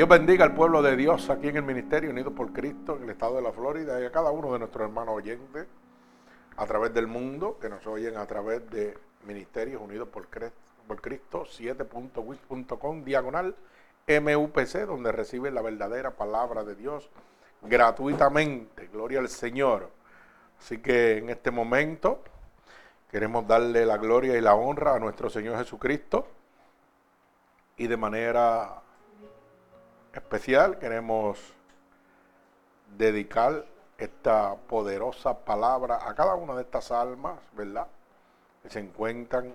Dios bendiga al pueblo de Dios aquí en el Ministerio Unido por Cristo, en el estado de la Florida, y a cada uno de nuestros hermanos oyentes a través del mundo, que nos oyen a través de Ministerios Unidos por Cristo, 7.wix.com, diagonal MUPC, donde reciben la verdadera palabra de Dios gratuitamente. Gloria al Señor. Así que en este momento queremos darle la gloria y la honra a nuestro Señor Jesucristo y de manera especial queremos dedicar esta poderosa palabra a cada una de estas almas, ¿verdad? Que se encuentran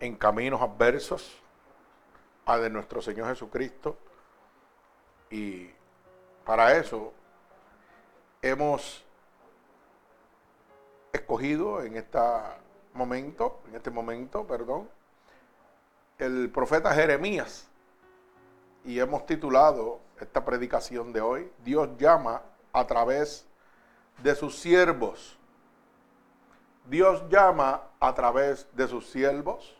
en caminos adversos a de nuestro Señor Jesucristo. Y para eso hemos escogido en este momento, en este momento, perdón, el profeta Jeremías y hemos titulado esta predicación de hoy, Dios llama a través de sus siervos. Dios llama a través de sus siervos.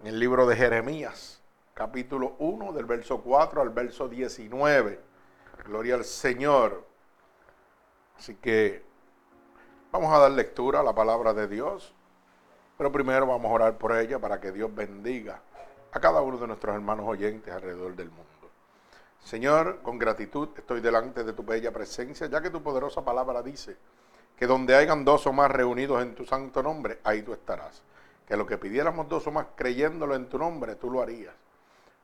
En el libro de Jeremías, capítulo 1, del verso 4 al verso 19. Gloria al Señor. Así que vamos a dar lectura a la palabra de Dios. Pero primero vamos a orar por ella para que Dios bendiga a cada uno de nuestros hermanos oyentes alrededor del mundo. Señor, con gratitud estoy delante de tu bella presencia, ya que tu poderosa palabra dice que donde hayan dos o más reunidos en tu santo nombre, ahí tú estarás. Que lo que pidiéramos dos o más creyéndolo en tu nombre, tú lo harías.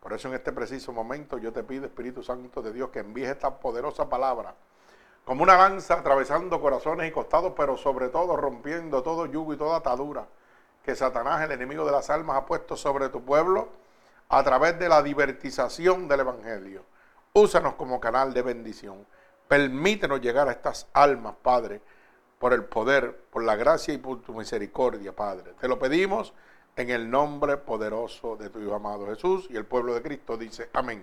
Por eso en este preciso momento yo te pido, Espíritu Santo de Dios, que envíes esta poderosa palabra como una lanza atravesando corazones y costados, pero sobre todo rompiendo todo yugo y toda atadura que Satanás, el enemigo de las almas, ha puesto sobre tu pueblo a través de la divertización del Evangelio. Úsanos como canal de bendición. Permítenos llegar a estas almas, Padre, por el poder, por la gracia y por tu misericordia, Padre. Te lo pedimos en el nombre poderoso de tu Hijo amado Jesús y el pueblo de Cristo dice amén.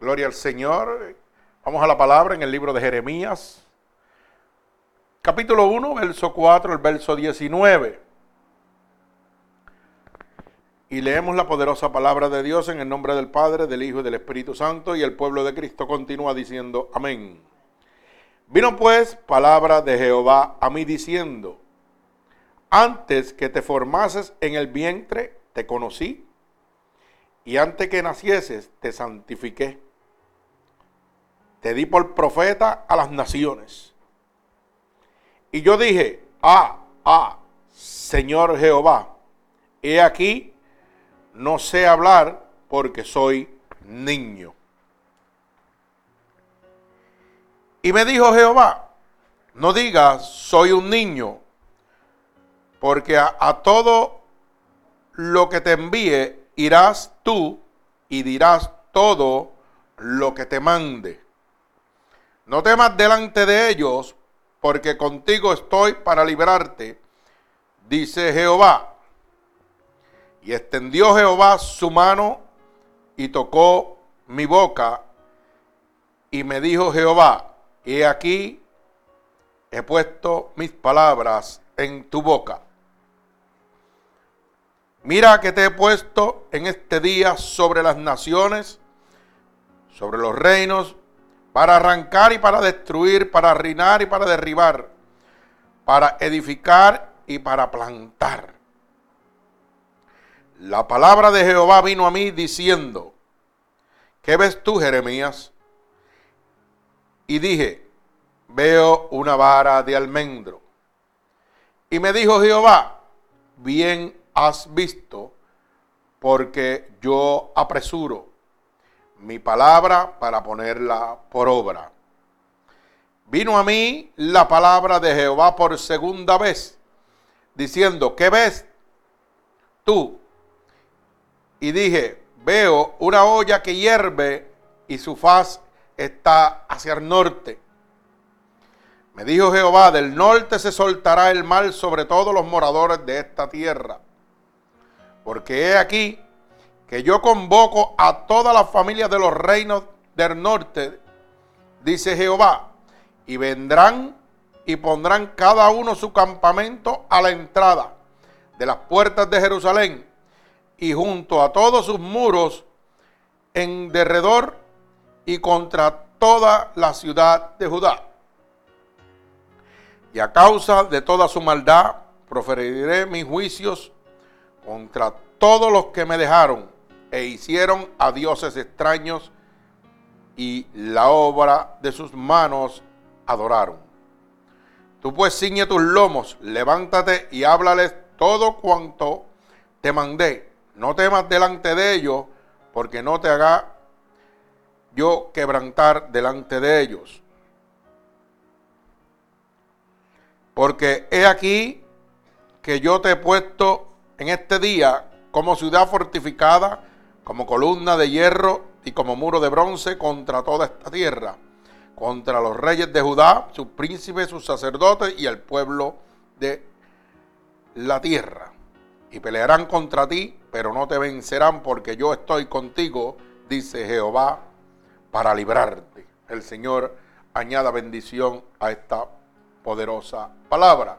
Gloria al Señor. Vamos a la palabra en el libro de Jeremías, capítulo 1, verso 4, el verso 19. Y leemos la poderosa palabra de Dios en el nombre del Padre, del Hijo y del Espíritu Santo, y el pueblo de Cristo continúa diciendo, amén. Vino pues palabra de Jehová a mí diciendo, antes que te formases en el vientre, te conocí, y antes que nacieses, te santifiqué. Te di por profeta a las naciones. Y yo dije, ah, ah, Señor Jehová, he aquí no sé hablar porque soy niño. Y me dijo Jehová, no digas soy un niño, porque a, todo lo que te envíe irás tú y dirás todo lo que te mande. No temas delante de ellos, porque contigo estoy para librarte, dice Jehová. Y extendió Jehová su mano y tocó mi boca. Y me dijo Jehová, he aquí, he puesto mis palabras en tu boca. Mira que te he puesto en este día sobre las naciones, sobre los reinos, para arrancar y para destruir, para reinar y para derribar, para edificar y para plantar. La palabra de Jehová vino a mí diciendo, ¿qué ves tú, Jeremías? Y dije, veo una vara de almendro. Y me dijo Jehová, bien has visto, porque yo apresuro mi palabra para ponerla por obra. Vino a mí la palabra de Jehová por segunda vez, diciendo, ¿qué ves tú? Y dije, veo una olla que hierve y su faz está hacia el norte. Me dijo Jehová, del norte se soltará el mal sobre todos los moradores de esta tierra. Porque he aquí que yo convoco a todas las familias de los reinos del norte, dice Jehová, y vendrán y pondrán cada uno su campamento a la entrada de las puertas de Jerusalén y junto a todos sus muros en derredor y contra toda la ciudad de Judá. Y a causa de toda su maldad, proferiré mis juicios contra todos los que me dejaron e hicieron a dioses extraños y la obra de sus manos adoraron. Tú pues ciñe tus lomos, levántate y háblales todo cuanto te mandé. No temas delante de ellos, porque no te haga yo quebrantar delante de ellos. Porque he aquí que yo te he puesto en este día como ciudad fortificada, como columna de hierro y como muro de bronce contra toda esta tierra, contra los reyes de Judá, sus príncipes, sus sacerdotes y el pueblo de la tierra. Y pelearán contra ti, pero no te vencerán porque yo estoy contigo, dice Jehová, para librarte. El Señor añada bendición a esta poderosa palabra.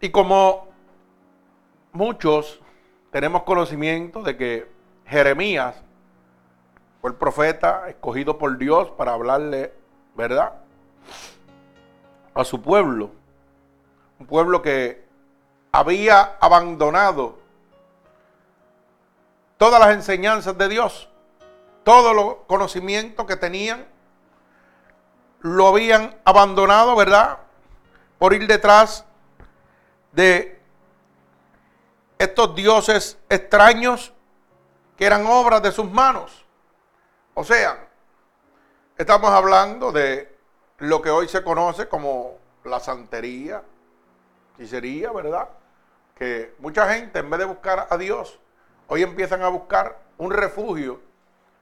Y como muchos tenemos conocimiento de que Jeremías fue el profeta escogido por Dios para hablarle, ¿verdad? A su pueblo. Un pueblo que había abandonado todas las enseñanzas de Dios, todos los conocimientos que tenían, lo habían abandonado, ¿verdad? Por ir detrás de estos dioses extraños que eran obras de sus manos. O sea, estamos hablando de lo que hoy se conoce como la santería, sería ¿verdad? Que mucha gente en vez de buscar a Dios, hoy empiezan a buscar un refugio,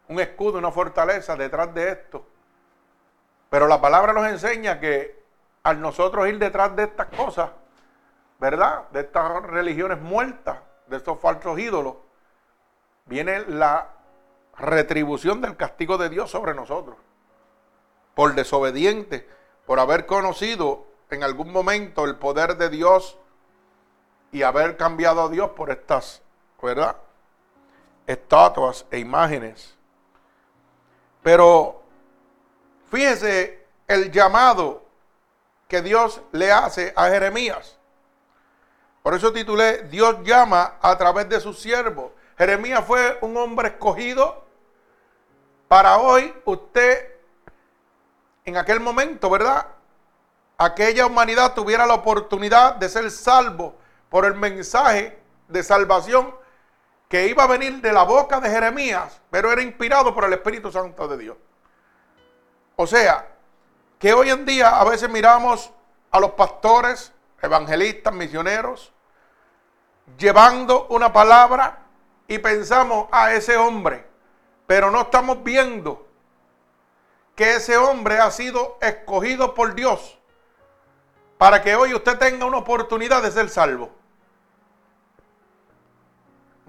un escudo, una fortaleza detrás de esto. Pero la palabra nos enseña que al nosotros ir detrás de estas cosas, ¿verdad? De estas religiones muertas, de estos falsos ídolos, viene la retribución del castigo de Dios sobre nosotros. Por desobediente, por haber conocido en algún momento el poder de Dios y haber cambiado a Dios por estas, ¿verdad? Estatuas e imágenes. Pero fíjese el llamado que Dios le hace a Jeremías. Por eso titulé Dios llama a través de sus siervos. Jeremías fue un hombre escogido para hoy usted, en aquel momento, ¿verdad? Aquella humanidad tuviera la oportunidad de ser salvo por el mensaje de salvación que iba a venir de la boca de Jeremías, pero era inspirado por el Espíritu Santo de Dios. O sea, que hoy en día a veces miramos a los pastores, evangelistas, misioneros, llevando una palabra y pensamos a ese hombre, pero no estamos viendo que ese hombre ha sido escogido por Dios para que hoy usted tenga una oportunidad de ser salvo.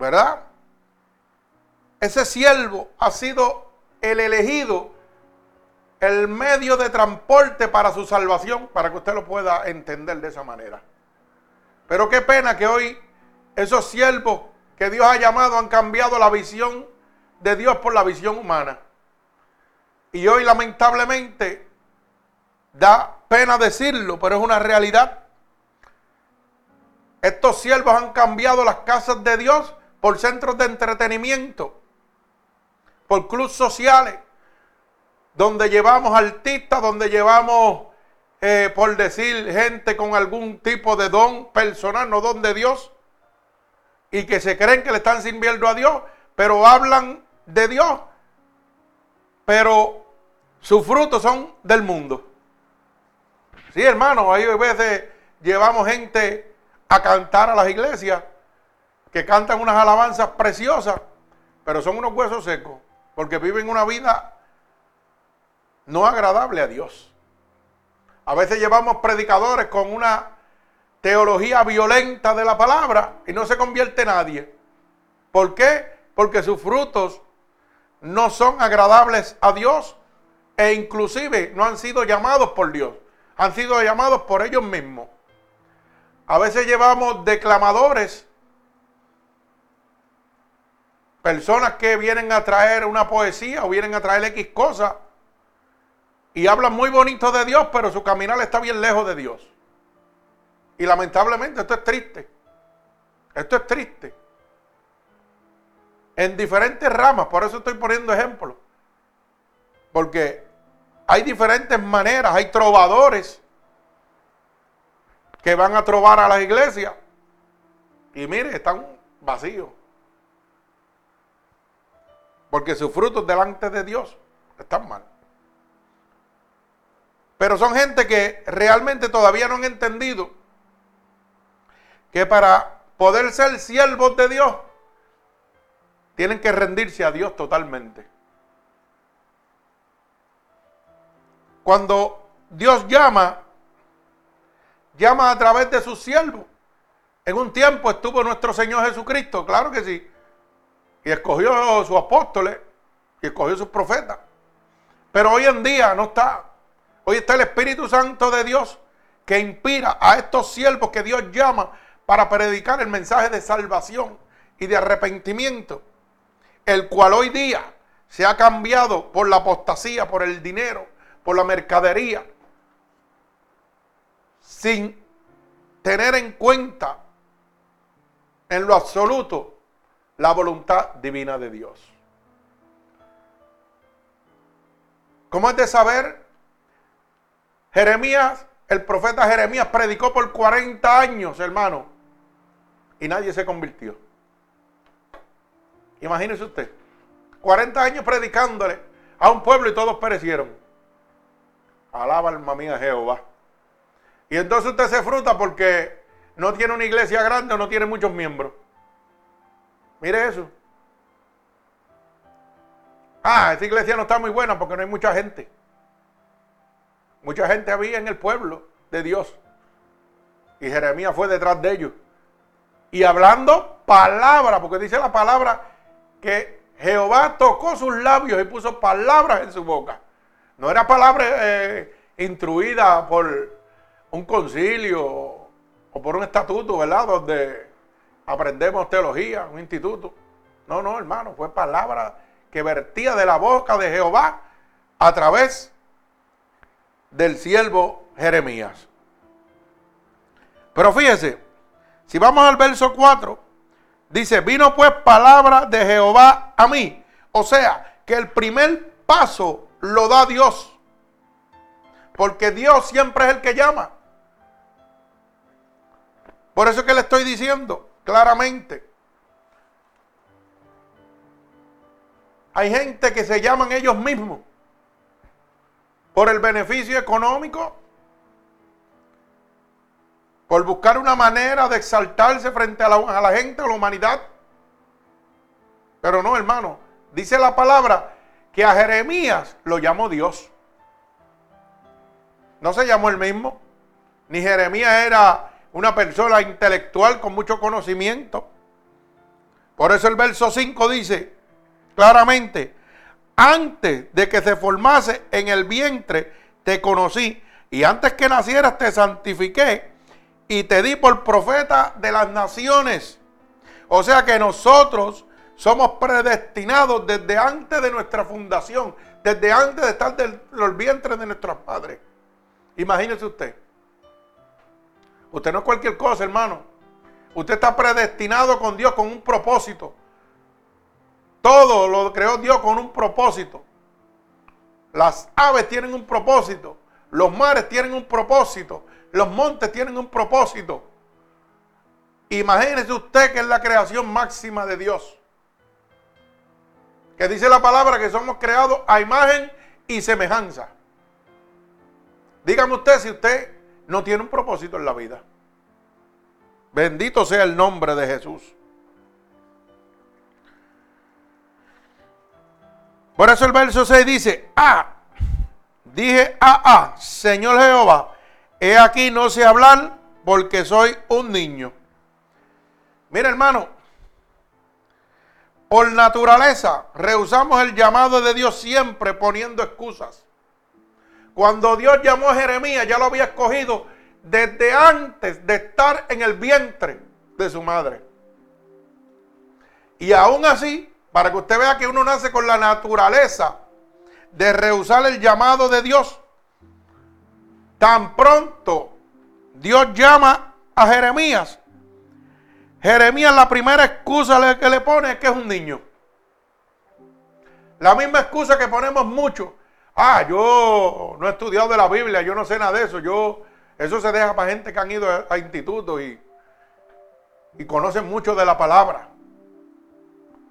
¿Verdad? Ese siervo ha sido el elegido, el medio de transporte para su salvación, para que usted lo pueda entender de esa manera. Pero qué pena que hoy esos siervos que Dios ha llamado han cambiado la visión de Dios por la visión humana. Y hoy lamentablemente da pena decirlo, pero es una realidad. Estos siervos han cambiado las casas de Dios por centros de entretenimiento, por clubes sociales, donde llevamos artistas, donde llevamos, eh, por decir, gente con algún tipo de don personal, no don de Dios y que se creen que le están sirviendo a Dios, pero hablan de Dios, pero sus frutos son del mundo. Sí, hermano, a veces llevamos gente a cantar a las iglesias que cantan unas alabanzas preciosas, pero son unos huesos secos, porque viven una vida no agradable a Dios. A veces llevamos predicadores con una teología violenta de la palabra y no se convierte nadie. ¿Por qué? Porque sus frutos no son agradables a Dios e inclusive no han sido llamados por Dios, han sido llamados por ellos mismos. A veces llevamos declamadores personas que vienen a traer una poesía o vienen a traer X cosas y hablan muy bonito de Dios, pero su caminar está bien lejos de Dios. Y lamentablemente esto es triste. Esto es triste. En diferentes ramas, por eso estoy poniendo ejemplos. Porque hay diferentes maneras, hay trovadores que van a trobar a las iglesias. Y mire, están vacíos. Porque sus frutos delante de Dios están mal. Pero son gente que realmente todavía no han entendido que para poder ser siervos de Dios, tienen que rendirse a Dios totalmente. Cuando Dios llama, llama a través de sus siervos. En un tiempo estuvo nuestro Señor Jesucristo, claro que sí. Y escogió sus apóstoles y escogió sus profetas. Pero hoy en día no está. Hoy está el Espíritu Santo de Dios que inspira a estos siervos que Dios llama para predicar el mensaje de salvación y de arrepentimiento, el cual hoy día se ha cambiado por la apostasía, por el dinero, por la mercadería, sin tener en cuenta en lo absoluto la voluntad divina de Dios. ¿Cómo es de saber? Jeremías, el profeta Jeremías predicó por 40 años, hermano, y nadie se convirtió. Imagínese usted, 40 años predicándole a un pueblo y todos perecieron. Alaba alma mía Jehová. Y entonces usted se fruta porque no tiene una iglesia grande o no tiene muchos miembros. Mire eso. Ah, esa iglesia no está muy buena porque no hay mucha gente. Mucha gente había en el pueblo de Dios. Y Jeremías fue detrás de ellos y hablando palabra, porque dice la palabra que Jehová tocó sus labios y puso palabras en su boca. No era palabra eh, instruida por un concilio o por un estatuto, ¿verdad? Donde aprendemos teología, un instituto. No, no, hermano, fue palabra que vertía de la boca de Jehová a través del siervo Jeremías. Pero fíjese, si vamos al verso 4, dice, vino pues palabra de Jehová a mí. O sea, que el primer paso lo da Dios. Porque Dios siempre es el que llama. Por eso que le estoy diciendo claramente. Hay gente que se llaman ellos mismos por el beneficio económico, por buscar una manera de exaltarse frente a la, gente, a la humanidad. Pero no, hermano, dice la palabra que a Jeremías lo llamó Dios. No se llamó el mismo. Ni Jeremías era una persona intelectual con mucho conocimiento. Por eso el verso 5 dice claramente, antes de que se formase en el vientre, te conocí. Y antes que nacieras, te santifiqué y te di por profeta de las naciones. O sea que nosotros somos predestinados desde antes de nuestra fundación, desde antes de estar en los vientres de nuestros padres. Imagínese usted. Usted no es cualquier cosa, hermano. Usted está predestinado con Dios con un propósito. Todo lo creó Dios con un propósito. Las aves tienen un propósito. Los mares tienen un propósito. Los montes tienen un propósito. Imagínese usted que es la creación máxima de Dios. Que dice la palabra que somos creados a imagen y semejanza. Dígame usted si usted no tiene un propósito en la vida. Bendito sea el nombre de Jesús. Por eso el verso 6 dice, ah, dije, ah, ah, Señor Jehová, He aquí no sé hablar porque soy un niño. Mira hermano, por naturaleza rehusamos el llamado de Dios siempre poniendo excusas. Cuando Dios llamó a Jeremías ya lo había escogido desde antes de estar en el vientre de su madre. Y aún así para que usted vea que uno nace con la naturaleza de rehusar el llamado de Dios. Tan pronto Dios llama a Jeremías, Jeremías la primera excusa que le pone es que es un niño. La misma excusa que ponemos mucho. Ah, yo no he estudiado de la Biblia, yo no sé nada de eso. Yo, eso se deja para gente que han ido a, institutos y, y conocen mucho de la palabra.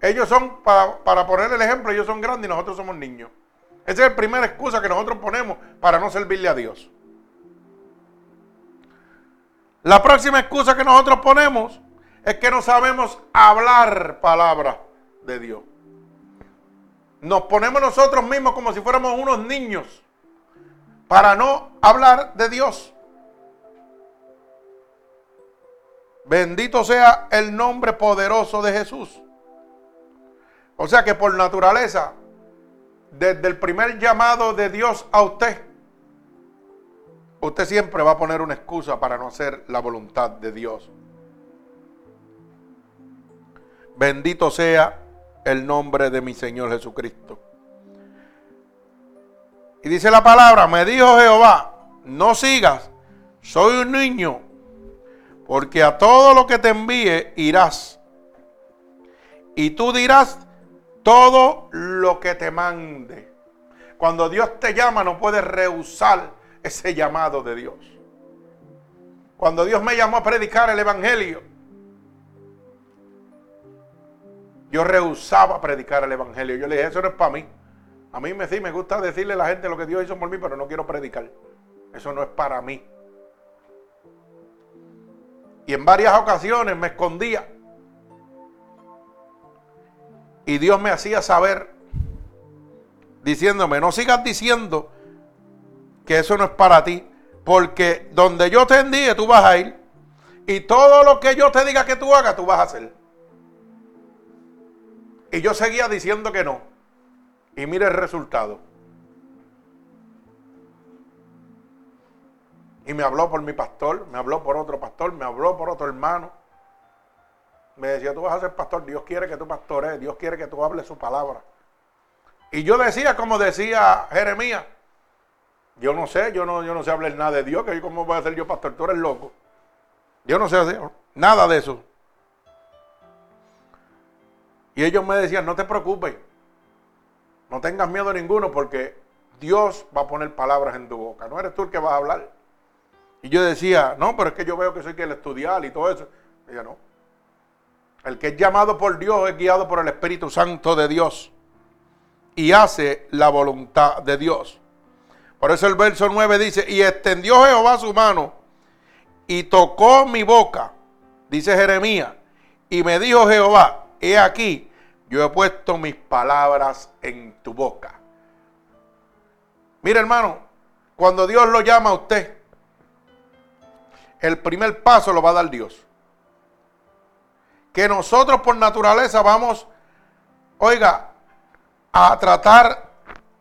Ellos son, para, para poner el ejemplo, ellos son grandes y nosotros somos niños. Esa es la primera excusa que nosotros ponemos para no servirle a Dios. La próxima excusa que nosotros ponemos es que no sabemos hablar palabra de Dios. Nos ponemos nosotros mismos como si fuéramos unos niños para no hablar de Dios. Bendito sea el nombre poderoso de Jesús. O sea que por naturaleza, desde el primer llamado de Dios a usted, usted siempre va a poner una excusa para no hacer la voluntad de Dios. Bendito sea el nombre de mi Señor Jesucristo. Y dice la palabra, me dijo Jehová, no sigas, soy un niño, porque a todo lo que te envíe irás. Y tú dirás todo lo que te mande. Cuando Dios te llama no puedes rehusar ese llamado de Dios. Cuando Dios me llamó a predicar el Evangelio, yo rehusaba predicar el Evangelio. Yo le dije, eso no es para mí. A mí me, sí, me gusta decirle a la gente lo que Dios hizo por mí, pero no quiero predicar. Eso no es para mí. Y en varias ocasiones me escondía y Dios me hacía saber, diciéndome, no sigas diciendo que eso no es para ti, porque donde yo te envíe tú vas a ir. Y todo lo que yo te diga que tú hagas, tú vas a hacer. Y yo seguía diciendo que no. Y mire el resultado. Y me habló por mi pastor, me habló por otro pastor, me habló por otro hermano. Me decía, tú vas a ser pastor, Dios quiere que tú pastores, Dios quiere que tú hables su palabra. Y yo decía, como decía Jeremías, yo no sé, yo no, yo no sé hablar nada de Dios, que cómo voy a ser yo pastor, tú eres loco. Yo no sé nada de eso. Y ellos me decían, no te preocupes, no tengas miedo ninguno porque Dios va a poner palabras en tu boca, no eres tú el que vas a hablar. Y yo decía, no, pero es que yo veo que soy que el estudiar y todo eso. Y no, el que es llamado por Dios es guiado por el Espíritu Santo de Dios y hace la voluntad de Dios. Por eso el verso 9 dice, y extendió Jehová su mano y tocó mi boca, dice Jeremías, y me dijo Jehová, he aquí, yo he puesto mis palabras en tu boca. Mire hermano, cuando Dios lo llama a usted, el primer paso lo va a dar Dios que nosotros por naturaleza vamos, oiga, a tratar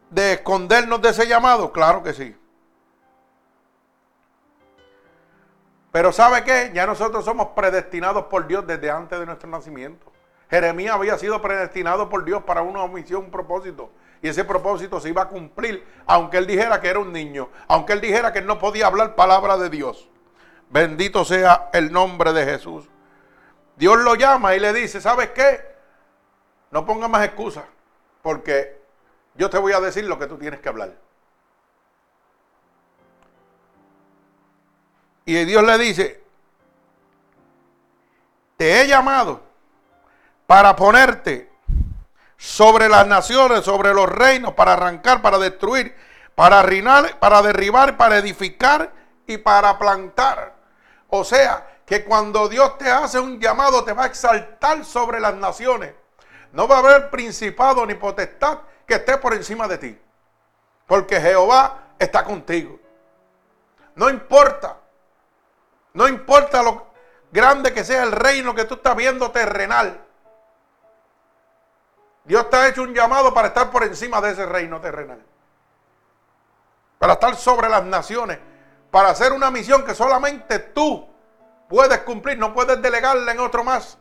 de escondernos de ese llamado? Claro que sí. Pero ¿sabe qué? Ya nosotros somos predestinados por Dios desde antes de nuestro nacimiento. Jeremías había sido predestinado por Dios para una misión, un propósito. Y ese propósito se iba a cumplir, aunque él dijera que era un niño, aunque él dijera que no podía hablar palabra de Dios. Bendito sea el nombre de Jesús. Dios lo llama y le dice, ¿sabes qué? No pongas más excusas, porque yo te voy a decir lo que tú tienes que hablar. Y Dios le dice, te he llamado para ponerte sobre las naciones, sobre los reinos, para arrancar, para destruir, para reinar, para derribar, para edificar y para plantar. O sea, que cuando Dios te hace un llamado te va a exaltar sobre las naciones. No va a haber principado ni potestad que esté por encima de ti. Porque Jehová está contigo. No importa. No importa lo grande que sea el reino que tú estás viendo terrenal. Dios te ha hecho un llamado para estar por encima de ese reino terrenal. Para estar sobre las naciones. Para hacer una misión que solamente tú puedes cumplir, no puedes delegarle en otro más.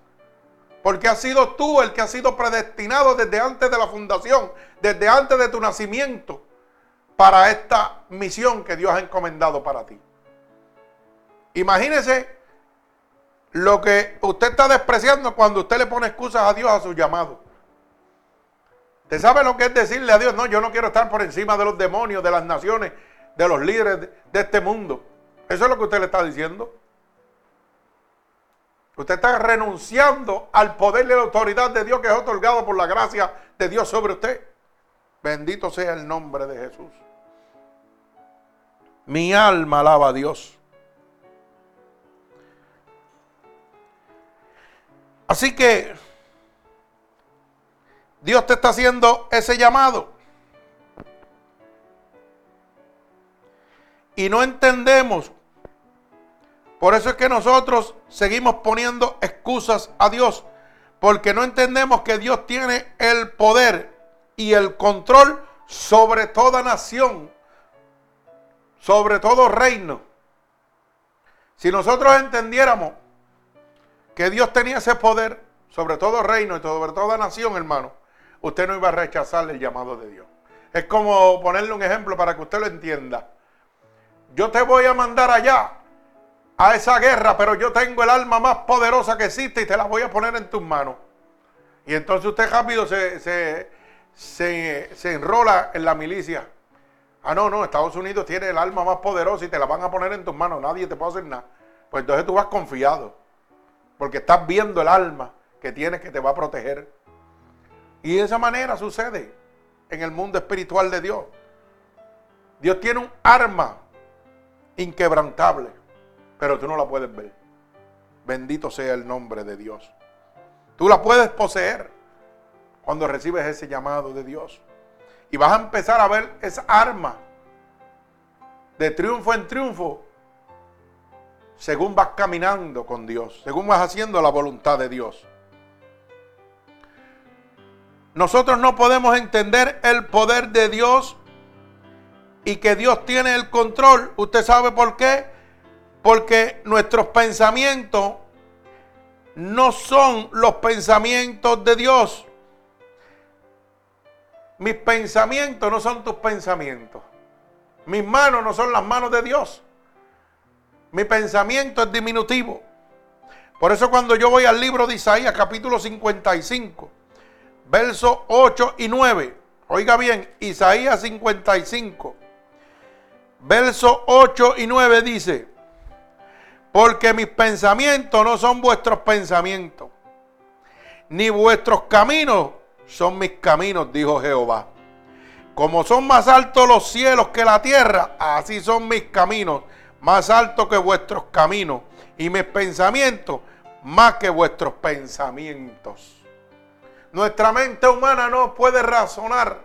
Porque has sido tú el que ha sido predestinado desde antes de la fundación, desde antes de tu nacimiento, para esta misión que Dios ha encomendado para ti. Imagínese lo que usted está despreciando cuando usted le pone excusas a Dios a su llamado. ¿Usted sabe lo que es decirle a Dios? No, yo no quiero estar por encima de los demonios, de las naciones, de los líderes de este mundo. Eso es lo que usted le está diciendo. Usted está renunciando al poder y la autoridad de Dios que es otorgado por la gracia de Dios sobre usted. Bendito sea el nombre de Jesús. Mi alma alaba a Dios. Así que Dios te está haciendo ese llamado. Y no entendemos. Por eso es que nosotros seguimos poniendo excusas a Dios. Porque no entendemos que Dios tiene el poder y el control sobre toda nación. Sobre todo reino. Si nosotros entendiéramos que Dios tenía ese poder sobre todo reino y sobre toda nación, hermano, usted no iba a rechazar el llamado de Dios. Es como ponerle un ejemplo para que usted lo entienda. Yo te voy a mandar allá a esa guerra, pero yo tengo el alma más poderosa que existe y te la voy a poner en tus manos. Y entonces usted rápido se, se, se enrola en la milicia. Ah, no, no, Estados Unidos tiene el alma más poderosa y te la van a poner en tus manos. Nadie te puede hacer nada. Pues entonces tú vas confiado. Porque estás viendo el alma que tienes que te va a proteger. Y de esa manera sucede en el mundo espiritual de Dios. Dios tiene un arma inquebrantable, pero tú no la puedes ver. Bendito sea el nombre de Dios. Tú la puedes poseer cuando recibes ese llamado de Dios. Y vas a empezar a ver esa arma de triunfo en triunfo según vas caminando con Dios, según vas haciendo la voluntad de Dios. Nosotros no podemos entender el poder de Dios y que Dios tiene el control. ¿Usted sabe por qué? Porque nuestros pensamientos no son los pensamientos de Dios. Mis pensamientos no son tus pensamientos. Mis manos no son las manos de Dios. Mi pensamiento es diminutivo. Por eso cuando yo voy al libro de Isaías capítulo 55, versos 8 y 9, oiga bien, Isaías 55, versos 8 y 9 dice, porque mis pensamientos no son vuestros pensamientos, ni vuestros caminos son mis caminos, dijo Jehová. Como son más altos los cielos que la tierra, así son mis caminos más alto que vuestros caminos y mis pensamientos más que vuestros pensamientos. Nuestra mente humana no puede razonar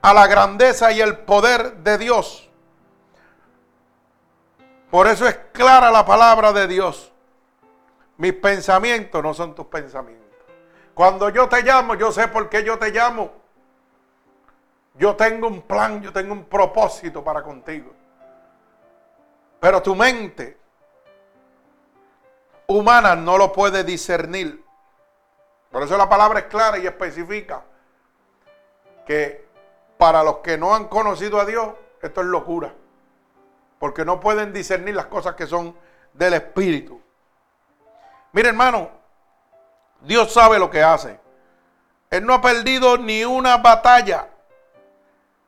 a la grandeza y el poder de Dios. Por eso es clara la palabra de Dios. Mis pensamientos no son tus pensamientos. Cuando yo te llamo, yo sé por qué yo te llamo. Yo tengo un plan, yo tengo un propósito para contigo. Pero tu mente humana no lo puede discernir. Por eso la palabra es clara y especifica que para los que no han conocido a Dios, esto es locura. Porque no pueden discernir las cosas que son del Espíritu. Mire hermano, Dios sabe lo que hace. Él no ha perdido ni una batalla.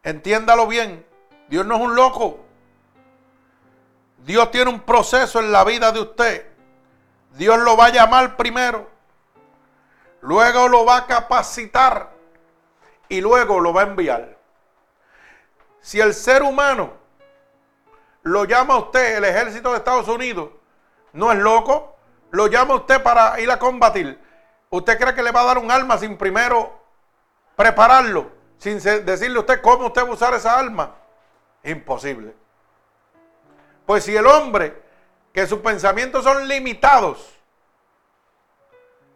Entiéndalo bien. Dios no es un loco. Dios tiene un proceso en la vida de usted. Dios lo va a llamar primero. Luego lo va a capacitar. Y luego lo va a enviar. Si el ser humano lo llama a usted, el ejército de Estados Unidos, no es loco, lo llama a usted para ir a combatir. ¿Usted cree que le va a dar un arma sin primero prepararlo? Sin decirle a usted cómo usted va a usar esa arma. Imposible. Pues si el hombre, que sus pensamientos son limitados,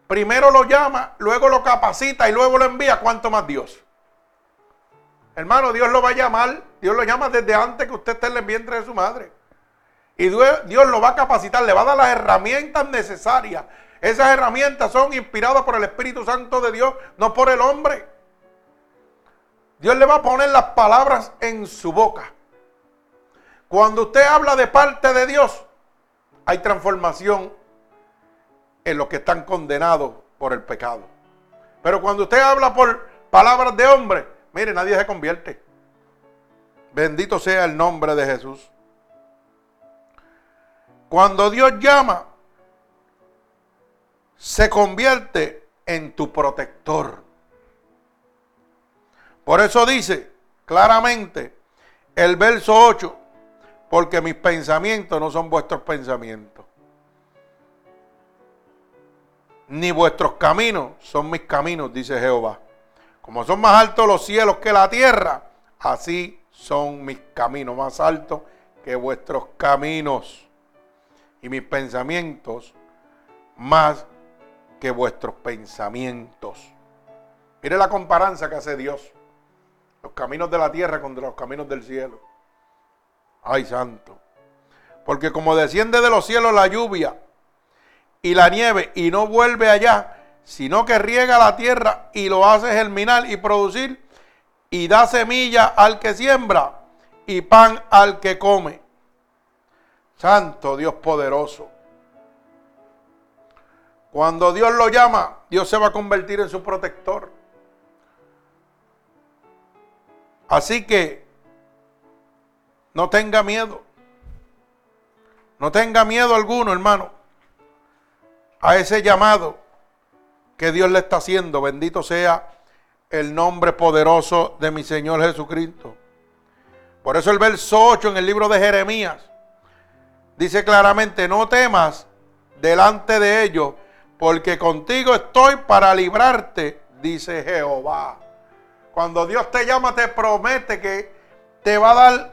primero lo llama, luego lo capacita y luego lo envía, ¿cuánto más Dios? Hermano, Dios lo va a llamar, Dios lo llama desde antes que usted esté en el vientre de su madre. Y Dios lo va a capacitar, le va a dar las herramientas necesarias, Esas herramientas son inspiradas por el Espíritu Santo de Dios, no por el hombre. Dios le va a poner las palabras en su boca. Cuando usted habla de parte de Dios, hay transformación en los que están condenados por el pecado. Pero cuando usted habla por palabras de hombre, mire, nadie se convierte. Bendito sea el nombre de Jesús. Cuando Dios llama, se convierte en tu protector. Por eso dice claramente el verso 8, porque mis pensamientos no son vuestros pensamientos, ni vuestros caminos son mis caminos, dice Jehová. Como son más altos los cielos que la tierra, así son mis caminos más altos que vuestros caminos y mis pensamientos más que vuestros pensamientos. Mire la comparanza que hace Dios. Los caminos de la tierra contra los caminos del cielo. Ay, santo. Porque como desciende de los cielos la lluvia y la nieve y no vuelve allá, sino que riega la tierra y lo hace germinar y producir y da semilla al que siembra y pan al que come. Santo Dios poderoso. Cuando Dios lo llama, Dios se va a convertir en su protector. Así que no tenga miedo. No tenga miedo alguno, hermano, a ese llamado que Dios le está haciendo. Bendito sea el nombre poderoso de mi Señor Jesucristo. Por eso el verso 8 en el libro de Jeremías dice claramente, no temas delante de ellos, porque contigo estoy para librarte, dice Jehová. Cuando Dios te llama, te promete que te va a dar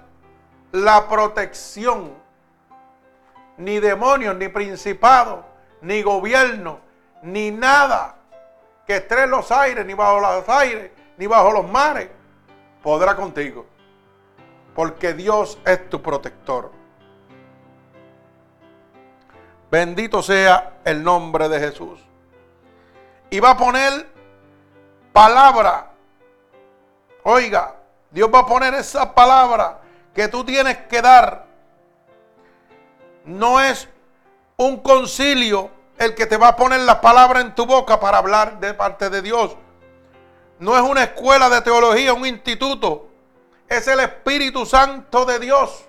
la protección. Ni demonios, ni principados, ni gobierno, ni nada que esté en los aires, ni bajo los aires, ni bajo los mares, podrá contigo. Porque Dios es tu protector. Bendito sea el nombre de Jesús. Y va a poner palabra. Oiga, Dios va a poner esa palabra que tú tienes que dar. No es un concilio el que te va a poner la palabra en tu boca para hablar de parte de Dios. No es una escuela de teología, un instituto. Es el Espíritu Santo de Dios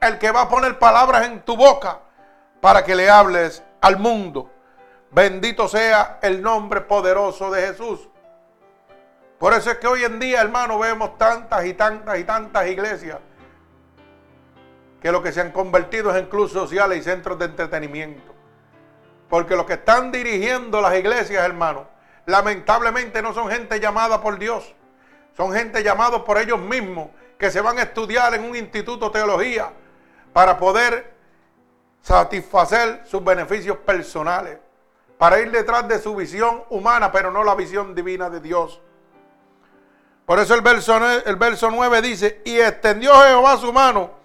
el que va a poner palabras en tu boca para que le hables al mundo. Bendito sea el nombre poderoso de Jesús. Por eso es que hoy en día, hermano, vemos tantas y tantas y tantas iglesias que lo que se han convertido es en clubes sociales y centros de entretenimiento. Porque los que están dirigiendo las iglesias, hermano, lamentablemente no son gente llamada por Dios. Son gente llamada por ellos mismos que se van a estudiar en un instituto de teología para poder satisfacer sus beneficios personales, para ir detrás de su visión humana, pero no la visión divina de Dios. Por eso el verso, el verso 9 dice, y extendió Jehová su mano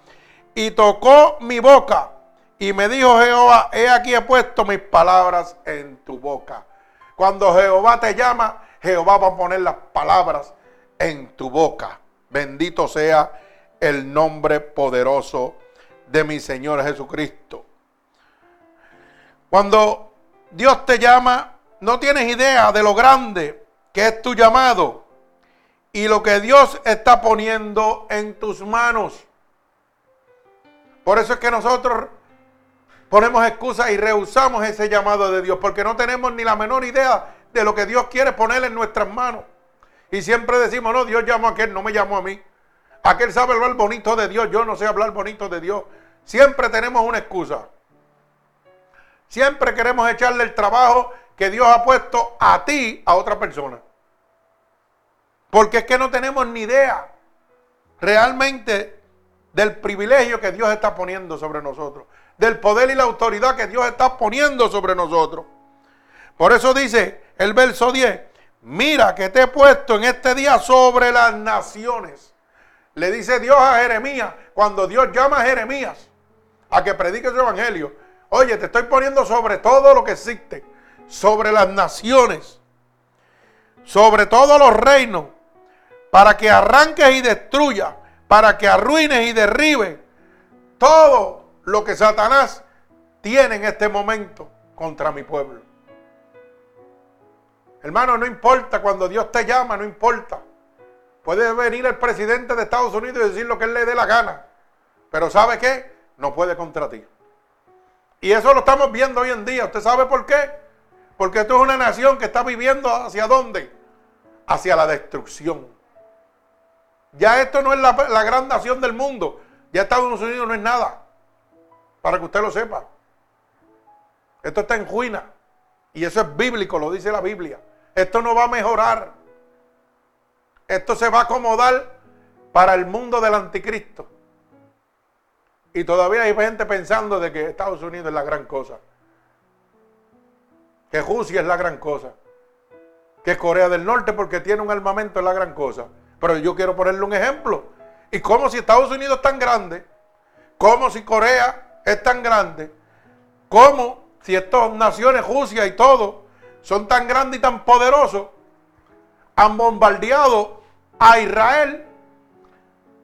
y tocó mi boca y me dijo Jehová, he aquí he puesto mis palabras en tu boca. Cuando Jehová te llama, Jehová va a poner las palabras en tu boca. Bendito sea el nombre poderoso de mi Señor Jesucristo. Cuando Dios te llama, no tienes idea de lo grande que es tu llamado y lo que Dios está poniendo en tus manos. Por eso es que nosotros ponemos excusas y rehusamos ese llamado de Dios, porque no tenemos ni la menor idea de lo que Dios quiere poner en nuestras manos. Y siempre decimos, no, Dios llamó a aquel, no me llamó a mí. Aquel sabe hablar bonito de Dios, yo no sé hablar bonito de Dios. Siempre tenemos una excusa. Siempre queremos echarle el trabajo que Dios ha puesto a ti, a otra persona. Porque es que no tenemos ni idea realmente del privilegio que Dios está poniendo sobre nosotros del poder y la autoridad que Dios está poniendo sobre nosotros. Por eso dice el verso 10, mira que te he puesto en este día sobre las naciones. Le dice Dios a Jeremías, cuando Dios llama a Jeremías a que predique su evangelio, Oye, te estoy poniendo sobre todo lo que existe, sobre las naciones, sobre todos los reinos, para que arranques y destruyas, para que arruines y derribes todo lo que Satanás tiene en este momento contra mi pueblo. Hermano, no importa cuando Dios te llama, no importa. Puede venir el presidente de Estados Unidos y decir lo que él le dé la gana. Pero ¿sabe qué? No puede contra ti. Y eso lo estamos viendo hoy en día. ¿Usted sabe por qué? Porque esto es una nación que está viviendo hacia dónde? Hacia la destrucción. Ya esto no es la, la gran nación del mundo. Ya Estados Unidos no es nada. Para que usted lo sepa. Esto está en ruina. Y eso es bíblico, lo dice la Biblia. Esto no va a mejorar. Esto se va a acomodar para el mundo del anticristo. Y todavía hay gente pensando de que Estados Unidos es la gran cosa. Que Rusia es la gran cosa. Que Corea del Norte porque tiene un armamento es la gran cosa. Pero yo quiero ponerle un ejemplo. Y como si Estados Unidos es tan grande, como si Corea es tan grande, como si estas naciones, Rusia y todo, son tan grandes y tan poderosos, han bombardeado a Israel.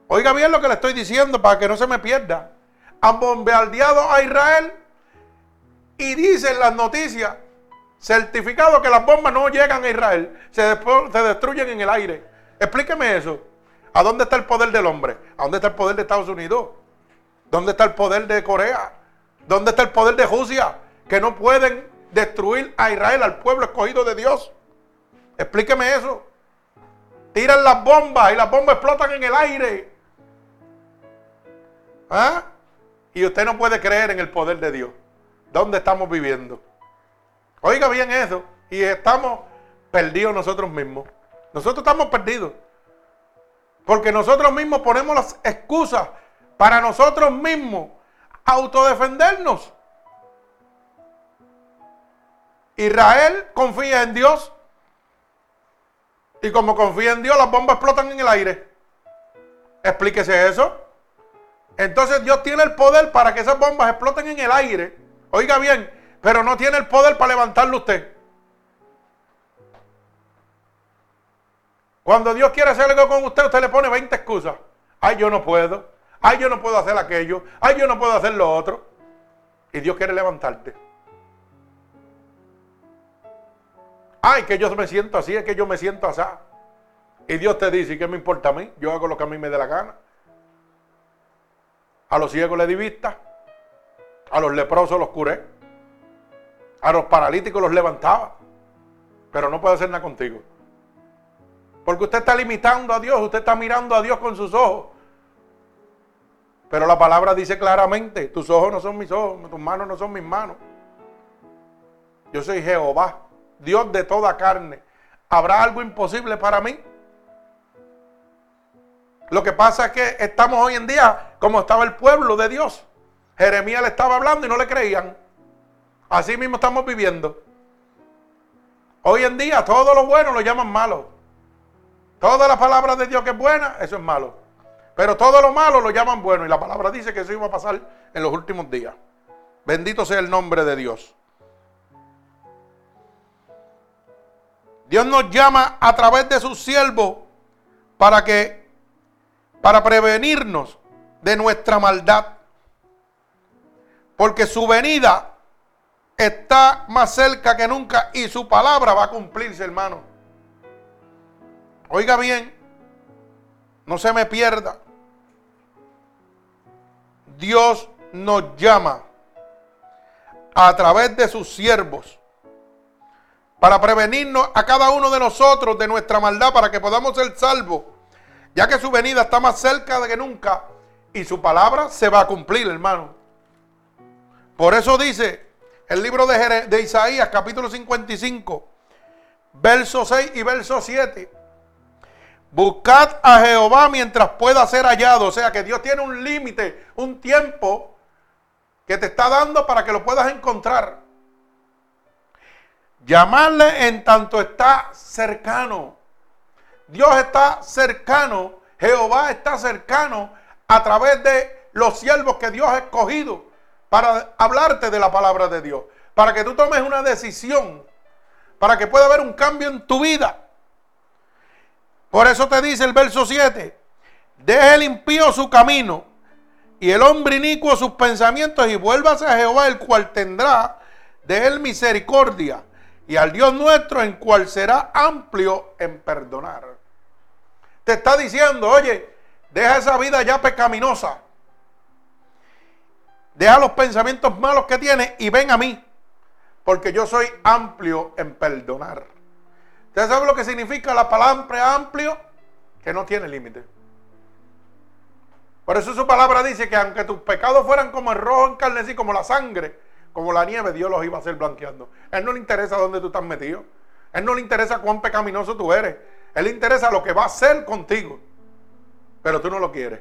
Oiga bien lo que le estoy diciendo para que no se me pierda han bombardeado a Israel y dicen las noticias, certificado que las bombas no llegan a Israel, se, se destruyen en el aire. Explíqueme eso. ¿A dónde está el poder del hombre? ¿A dónde está el poder de Estados Unidos? ¿Dónde está el poder de Corea? ¿Dónde está el poder de Rusia? Que no pueden destruir a Israel, al pueblo escogido de Dios. Explíqueme eso. Tiran las bombas y las bombas explotan en el aire. ¿Ah? Y usted no puede creer en el poder de Dios. ¿Dónde estamos viviendo? Oiga bien eso. Y estamos perdidos nosotros mismos. Nosotros estamos perdidos. Porque nosotros mismos ponemos las excusas para nosotros mismos autodefendernos. Israel confía en Dios. Y como confía en Dios, las bombas explotan en el aire. Explíquese eso. Entonces Dios tiene el poder para que esas bombas exploten en el aire. Oiga bien, pero no tiene el poder para levantarlo usted. Cuando Dios quiere hacer algo con usted, usted le pone 20 excusas. Ay, yo no puedo. Ay, yo no puedo hacer aquello. Ay, yo no puedo hacer lo otro. Y Dios quiere levantarte. Ay, que yo me siento así, es que yo me siento así. Y Dios te dice, ¿qué me importa a mí? Yo hago lo que a mí me dé la gana. A los ciegos le di vista. A los leprosos los curé. A los paralíticos los levantaba. Pero no puedo hacer nada contigo. Porque usted está limitando a Dios. Usted está mirando a Dios con sus ojos. Pero la palabra dice claramente, tus ojos no son mis ojos, tus manos no son mis manos. Yo soy Jehová, Dios de toda carne. ¿Habrá algo imposible para mí? Lo que pasa es que estamos hoy en día como estaba el pueblo de Dios. Jeremías le estaba hablando y no le creían. Así mismo estamos viviendo. Hoy en día todo lo bueno lo llaman malo. Toda la palabra de Dios que es buena, eso es malo. Pero todo lo malo lo llaman bueno. Y la palabra dice que eso iba a pasar en los últimos días. Bendito sea el nombre de Dios. Dios nos llama a través de sus siervos para que para prevenirnos de nuestra maldad. Porque su venida está más cerca que nunca y su palabra va a cumplirse, hermano. Oiga bien, no se me pierda. Dios nos llama a través de sus siervos para prevenirnos a cada uno de nosotros de nuestra maldad, para que podamos ser salvos ya que su venida está más cerca de que nunca y su palabra se va a cumplir, hermano. Por eso dice el libro de, de Isaías, capítulo 55, verso 6 y verso 7. Buscad a Jehová mientras pueda ser hallado. O sea que Dios tiene un límite, un tiempo que te está dando para que lo puedas encontrar. Llamarle en tanto está cercano. Dios está cercano, Jehová está cercano a través de los siervos que Dios ha escogido para hablarte de la palabra de Dios, para que tú tomes una decisión, para que pueda haber un cambio en tu vida. Por eso te dice el verso 7, deje el impío su camino y el hombre inicuo sus pensamientos y vuélvase a Jehová, el cual tendrá de él misericordia y al Dios nuestro en cual será amplio en perdonar. Te está diciendo, oye, deja esa vida ya pecaminosa. Deja los pensamientos malos que tienes y ven a mí, porque yo soy amplio en perdonar. ¿Usted sabe lo que significa la palabra amplio? Que no tiene límite. Por eso su palabra dice que aunque tus pecados fueran como el rojo en carne, como la sangre, como la nieve, Dios los iba a hacer blanqueando. A él no le interesa dónde tú estás metido. A él no le interesa cuán pecaminoso tú eres. Él le interesa lo que va a hacer contigo. Pero tú no lo quieres.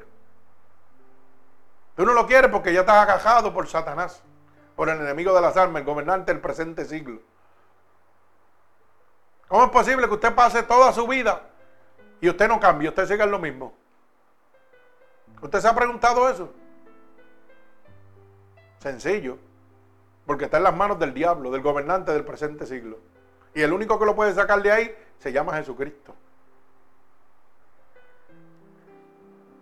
Tú no lo quieres porque ya estás agajado por Satanás, por el enemigo de las almas, el gobernante del presente siglo. ¿Cómo es posible que usted pase toda su vida y usted no cambie, usted siga en lo mismo? ¿Usted se ha preguntado eso? Sencillo. Porque está en las manos del diablo, del gobernante del presente siglo. Y el único que lo puede sacar de ahí se llama Jesucristo.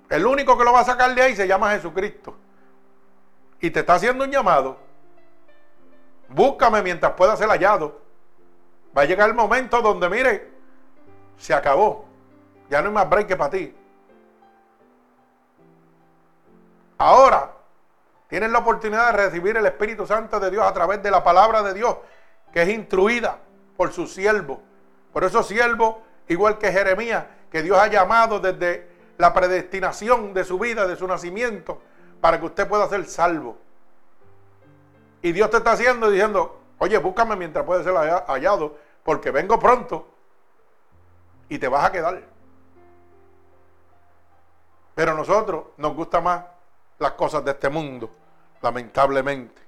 El único que lo va a sacar de ahí se llama Jesucristo. Y te está haciendo un llamado. Búscame mientras pueda ser hallado. Va a llegar el momento donde, mire, se acabó. Ya no hay más break para ti. Ahora tienes la oportunidad de recibir el Espíritu Santo de Dios a través de la palabra de Dios, que es instruida por su siervo. Por eso siervo, igual que Jeremías, que Dios ha llamado desde la predestinación de su vida, de su nacimiento, para que usted pueda ser salvo. Y Dios te está haciendo diciendo, oye, búscame mientras puede ser hallado, porque vengo pronto y te vas a quedar. Pero a nosotros nos gusta más las cosas de este mundo, lamentablemente.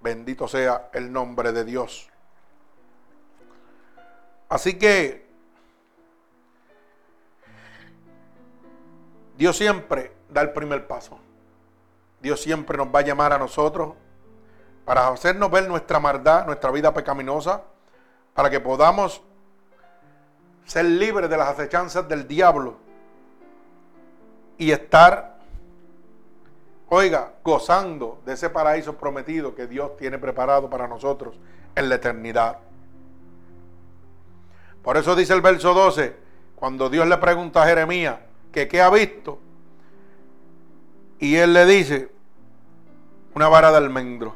Bendito sea el nombre de Dios. Así que Dios siempre da el primer paso. Dios siempre nos va a llamar a nosotros para hacernos ver nuestra maldad, nuestra vida pecaminosa, para que podamos ser libres de las acechanzas del diablo y estar oiga, gozando de ese paraíso prometido que Dios tiene preparado para nosotros en la eternidad. Por eso dice el verso 12, cuando Dios le pregunta a Jeremías que qué ha visto, y él le dice, una vara de almendro.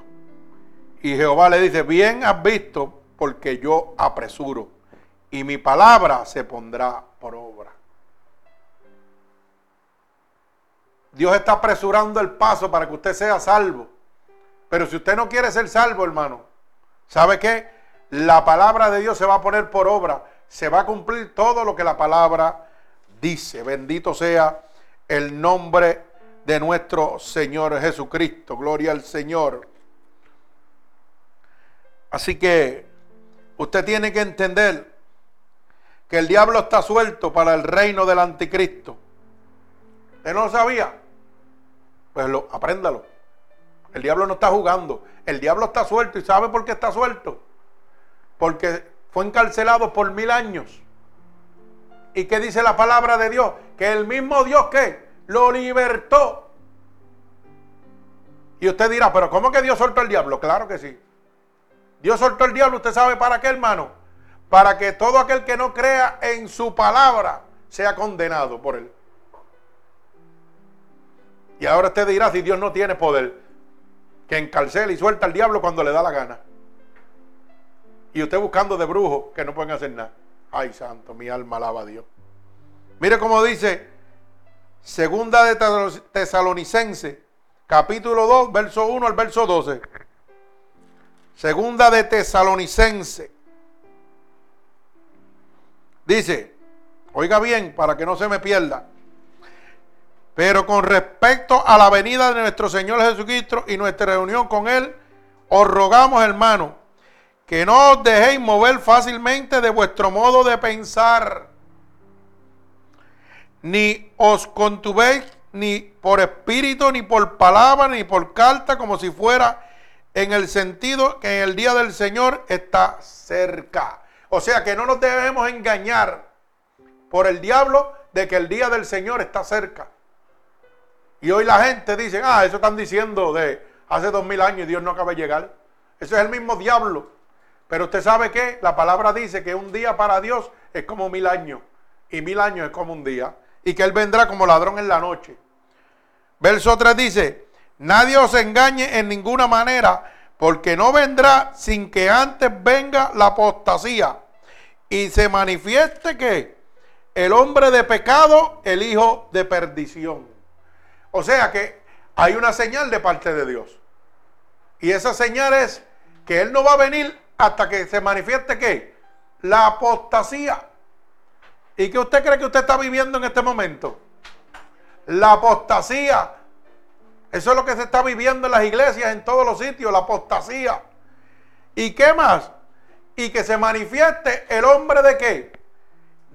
Y Jehová le dice, bien has visto porque yo apresuro, y mi palabra se pondrá por obra. Dios está apresurando el paso para que usted sea salvo. Pero si usted no quiere ser salvo, hermano, ¿sabe qué? La palabra de Dios se va a poner por obra. Se va a cumplir todo lo que la palabra dice. Bendito sea el nombre de nuestro Señor Jesucristo. Gloria al Señor. Así que usted tiene que entender que el diablo está suelto para el reino del anticristo. ¿Usted no lo sabía? Pues lo, apréndalo. El diablo no está jugando. El diablo está suelto. ¿Y sabe por qué está suelto? Porque fue encarcelado por mil años. ¿Y qué dice la palabra de Dios? Que el mismo Dios que lo libertó. Y usted dirá, pero ¿cómo que Dios soltó al diablo? Claro que sí. Dios soltó el diablo, ¿usted sabe para qué, hermano? Para que todo aquel que no crea en su palabra sea condenado por él. Y ahora usted dirá si Dios no tiene poder, que encarcela y suelta al diablo cuando le da la gana. Y usted buscando de brujos que no pueden hacer nada. Ay, santo, mi alma alaba a Dios. Mire cómo dice Segunda de Tesalonicense, capítulo 2, verso 1 al verso 12. Segunda de Tesalonicense. Dice, oiga bien, para que no se me pierda. Pero con respecto a la venida de nuestro Señor Jesucristo y nuestra reunión con Él, os rogamos, hermanos, que no os dejéis mover fácilmente de vuestro modo de pensar, ni os contubéis ni por espíritu, ni por palabra, ni por carta, como si fuera en el sentido que el día del Señor está cerca. O sea que no nos debemos engañar por el diablo de que el día del Señor está cerca. Y hoy la gente dice, ah, eso están diciendo de hace dos mil años y Dios no acaba de llegar. Eso es el mismo diablo. Pero usted sabe que la palabra dice que un día para Dios es como mil años. Y mil años es como un día. Y que Él vendrá como ladrón en la noche. Verso 3 dice, nadie os engañe en ninguna manera, porque no vendrá sin que antes venga la apostasía y se manifieste que el hombre de pecado, el hijo de perdición. O sea que hay una señal de parte de Dios. Y esa señal es que Él no va a venir hasta que se manifieste qué? La apostasía. ¿Y qué usted cree que usted está viviendo en este momento? La apostasía. Eso es lo que se está viviendo en las iglesias, en todos los sitios, la apostasía. ¿Y qué más? Y que se manifieste el hombre de qué?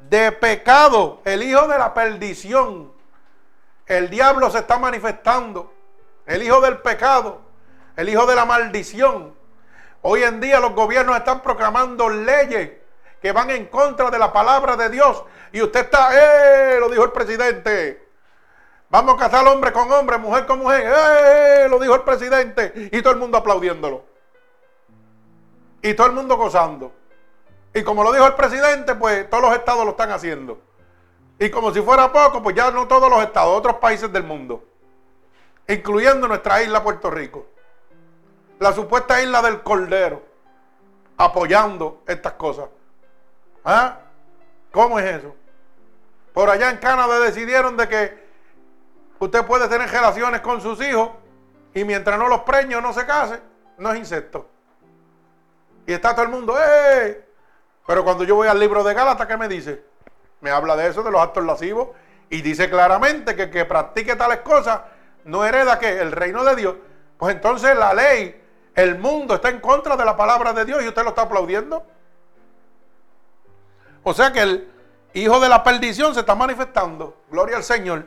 De pecado, el hijo de la perdición. El diablo se está manifestando. El hijo del pecado. El hijo de la maldición. Hoy en día los gobiernos están proclamando leyes que van en contra de la palabra de Dios. Y usted está, ¡eh! Lo dijo el presidente. Vamos a casar hombre con hombre, mujer con mujer. ¡Eh! Lo dijo el presidente. Y todo el mundo aplaudiéndolo. Y todo el mundo gozando. Y como lo dijo el presidente, pues todos los estados lo están haciendo. Y como si fuera poco, pues ya no todos los estados, otros países del mundo. Incluyendo nuestra isla Puerto Rico. La supuesta isla del Cordero. Apoyando estas cosas. ¿Ah? ¿Cómo es eso? Por allá en Canadá decidieron de que usted puede tener relaciones con sus hijos y mientras no los preños no se case, no es insecto. Y está todo el mundo, ¡eh! Pero cuando yo voy al libro de Gálatas, ¿qué me dice? Me habla de eso, de los actos lascivos, y dice claramente que el que practique tales cosas no hereda que el reino de Dios. Pues entonces la ley, el mundo está en contra de la palabra de Dios y usted lo está aplaudiendo. O sea que el hijo de la perdición se está manifestando. Gloria al Señor.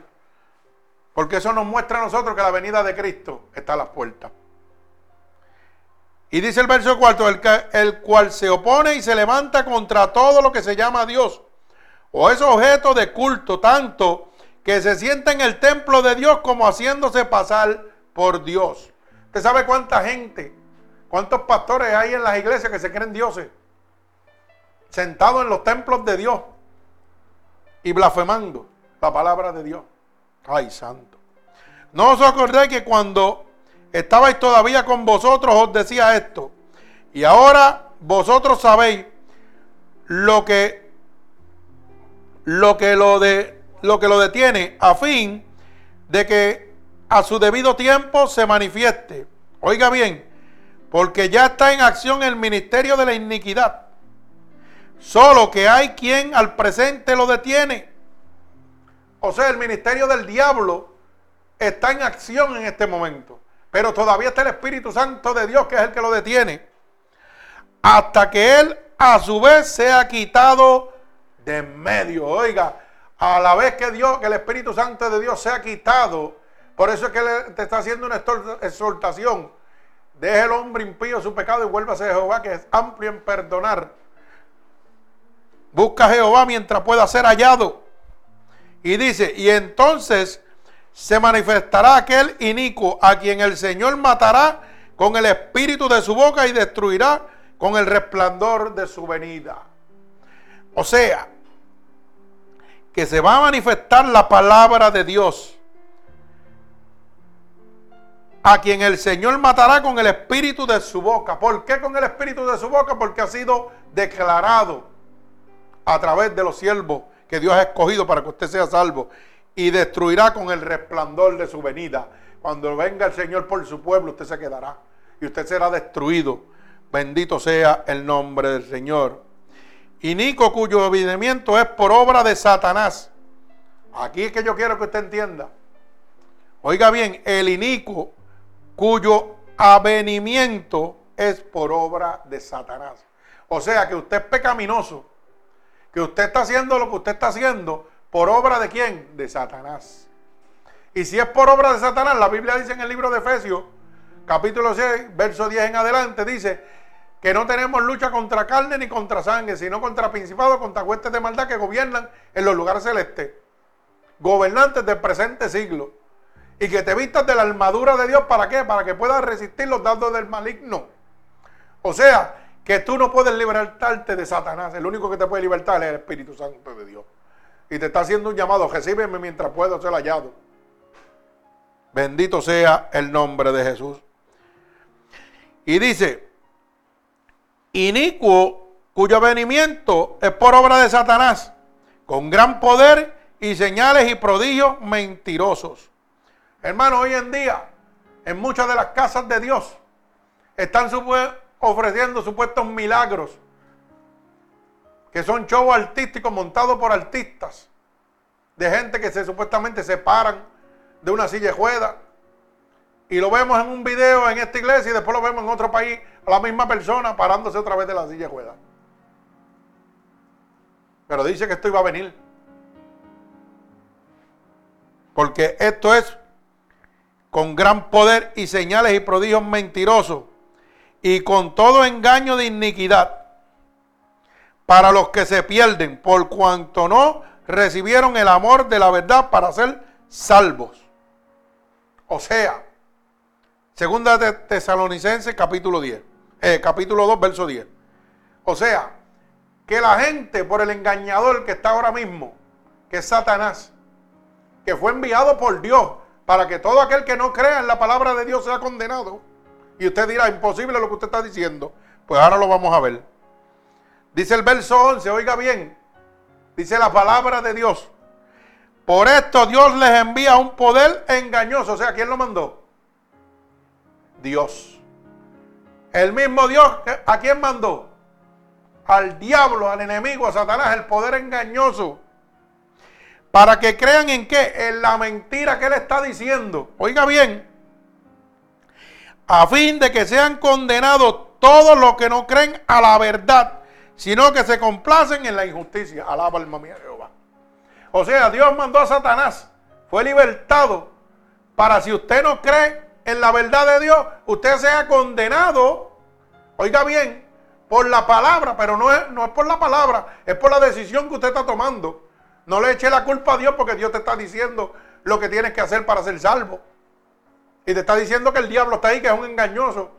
Porque eso nos muestra a nosotros que la venida de Cristo está a las puertas. Y dice el verso cuarto, el, el, cual se opone y se levanta contra todo lo que se llama Dios. O es objeto de culto, tanto que se sienta en el templo de Dios como haciéndose pasar por Dios. ¿Usted sabe cuánta gente, cuántos pastores hay en las iglesias que se creen dioses? Sentados en los templos de Dios y blasfemando la palabra de Dios. Ay, santo. No os acordéis que cuando estabais todavía con vosotros os decía esto. Y ahora vosotros sabéis lo que lo que lo de lo que lo detiene a fin de que a su debido tiempo se manifieste. Oiga bien, porque ya está en acción el ministerio de la iniquidad. Solo que hay quien al presente lo detiene o sea, el ministerio del diablo está en acción en este momento. Pero todavía está el Espíritu Santo de Dios, que es el que lo detiene. Hasta que Él a su vez sea quitado de en medio. Oiga, a la vez que Dios, que el Espíritu Santo de Dios sea quitado, por eso es que te está haciendo una exhortación. Deje el hombre impío su pecado y vuelva a Jehová, que es amplio en perdonar. Busca a Jehová mientras pueda ser hallado. Y dice, y entonces se manifestará aquel inicuo a quien el Señor matará con el espíritu de su boca y destruirá con el resplandor de su venida. O sea, que se va a manifestar la palabra de Dios. A quien el Señor matará con el espíritu de su boca. ¿Por qué con el espíritu de su boca? Porque ha sido declarado a través de los siervos que Dios ha escogido para que usted sea salvo y destruirá con el resplandor de su venida. Cuando venga el Señor por su pueblo, usted se quedará y usted será destruido. Bendito sea el nombre del Señor. Inico cuyo avenimiento es por obra de Satanás. Aquí es que yo quiero que usted entienda. Oiga bien, el inico cuyo avenimiento es por obra de Satanás. O sea que usted es pecaminoso que usted está haciendo lo que usted está haciendo por obra de quién? De Satanás. Y si es por obra de Satanás, la Biblia dice en el libro de Efesios, capítulo 6, verso 10 en adelante, dice que no tenemos lucha contra carne ni contra sangre, sino contra principados, contra huestes de maldad que gobiernan en los lugares celestes. Gobernantes del presente siglo. Y que te vistas de la armadura de Dios, ¿para qué? Para que puedas resistir los dardos del maligno. O sea, que tú no puedes libertarte de Satanás. El único que te puede libertar es el Espíritu Santo de Dios. Y te está haciendo un llamado, recíbeme mientras puedo ser hallado. Bendito sea el nombre de Jesús. Y dice, inicuo cuyo venimiento es por obra de Satanás, con gran poder y señales y prodigios mentirosos. Hermano, hoy en día, en muchas de las casas de Dios, están ofreciendo supuestos milagros, que son shows artísticos montados por artistas, de gente que se supuestamente se paran de una silla de juega. Y lo vemos en un video en esta iglesia y después lo vemos en otro país, la misma persona parándose otra vez de la silla de juega. Pero dice que esto iba a venir. Porque esto es con gran poder y señales y prodigios mentirosos y con todo engaño de iniquidad para los que se pierden por cuanto no recibieron el amor de la verdad para ser salvos. O sea, segunda de Tesalonicenses capítulo 10, eh, capítulo 2, verso 10. O sea, que la gente por el engañador que está ahora mismo, que es Satanás, que fue enviado por Dios para que todo aquel que no crea en la palabra de Dios sea condenado. Y usted dirá, imposible lo que usted está diciendo. Pues ahora lo vamos a ver. Dice el verso 11, oiga bien, dice la palabra de Dios. Por esto Dios les envía un poder engañoso. O sea, ¿quién lo mandó? Dios. El mismo Dios, ¿a quién mandó? Al diablo, al enemigo, a Satanás, el poder engañoso. Para que crean en qué? En la mentira que él está diciendo. Oiga bien. A fin de que sean condenados todos los que no creen a la verdad, sino que se complacen en la injusticia. Alaba alma mía Jehová. O sea, Dios mandó a Satanás, fue libertado para si usted no cree en la verdad de Dios, usted sea condenado, oiga bien, por la palabra, pero no es, no es por la palabra, es por la decisión que usted está tomando. No le eche la culpa a Dios porque Dios te está diciendo lo que tienes que hacer para ser salvo. Y te está diciendo que el diablo está ahí, que es un engañoso.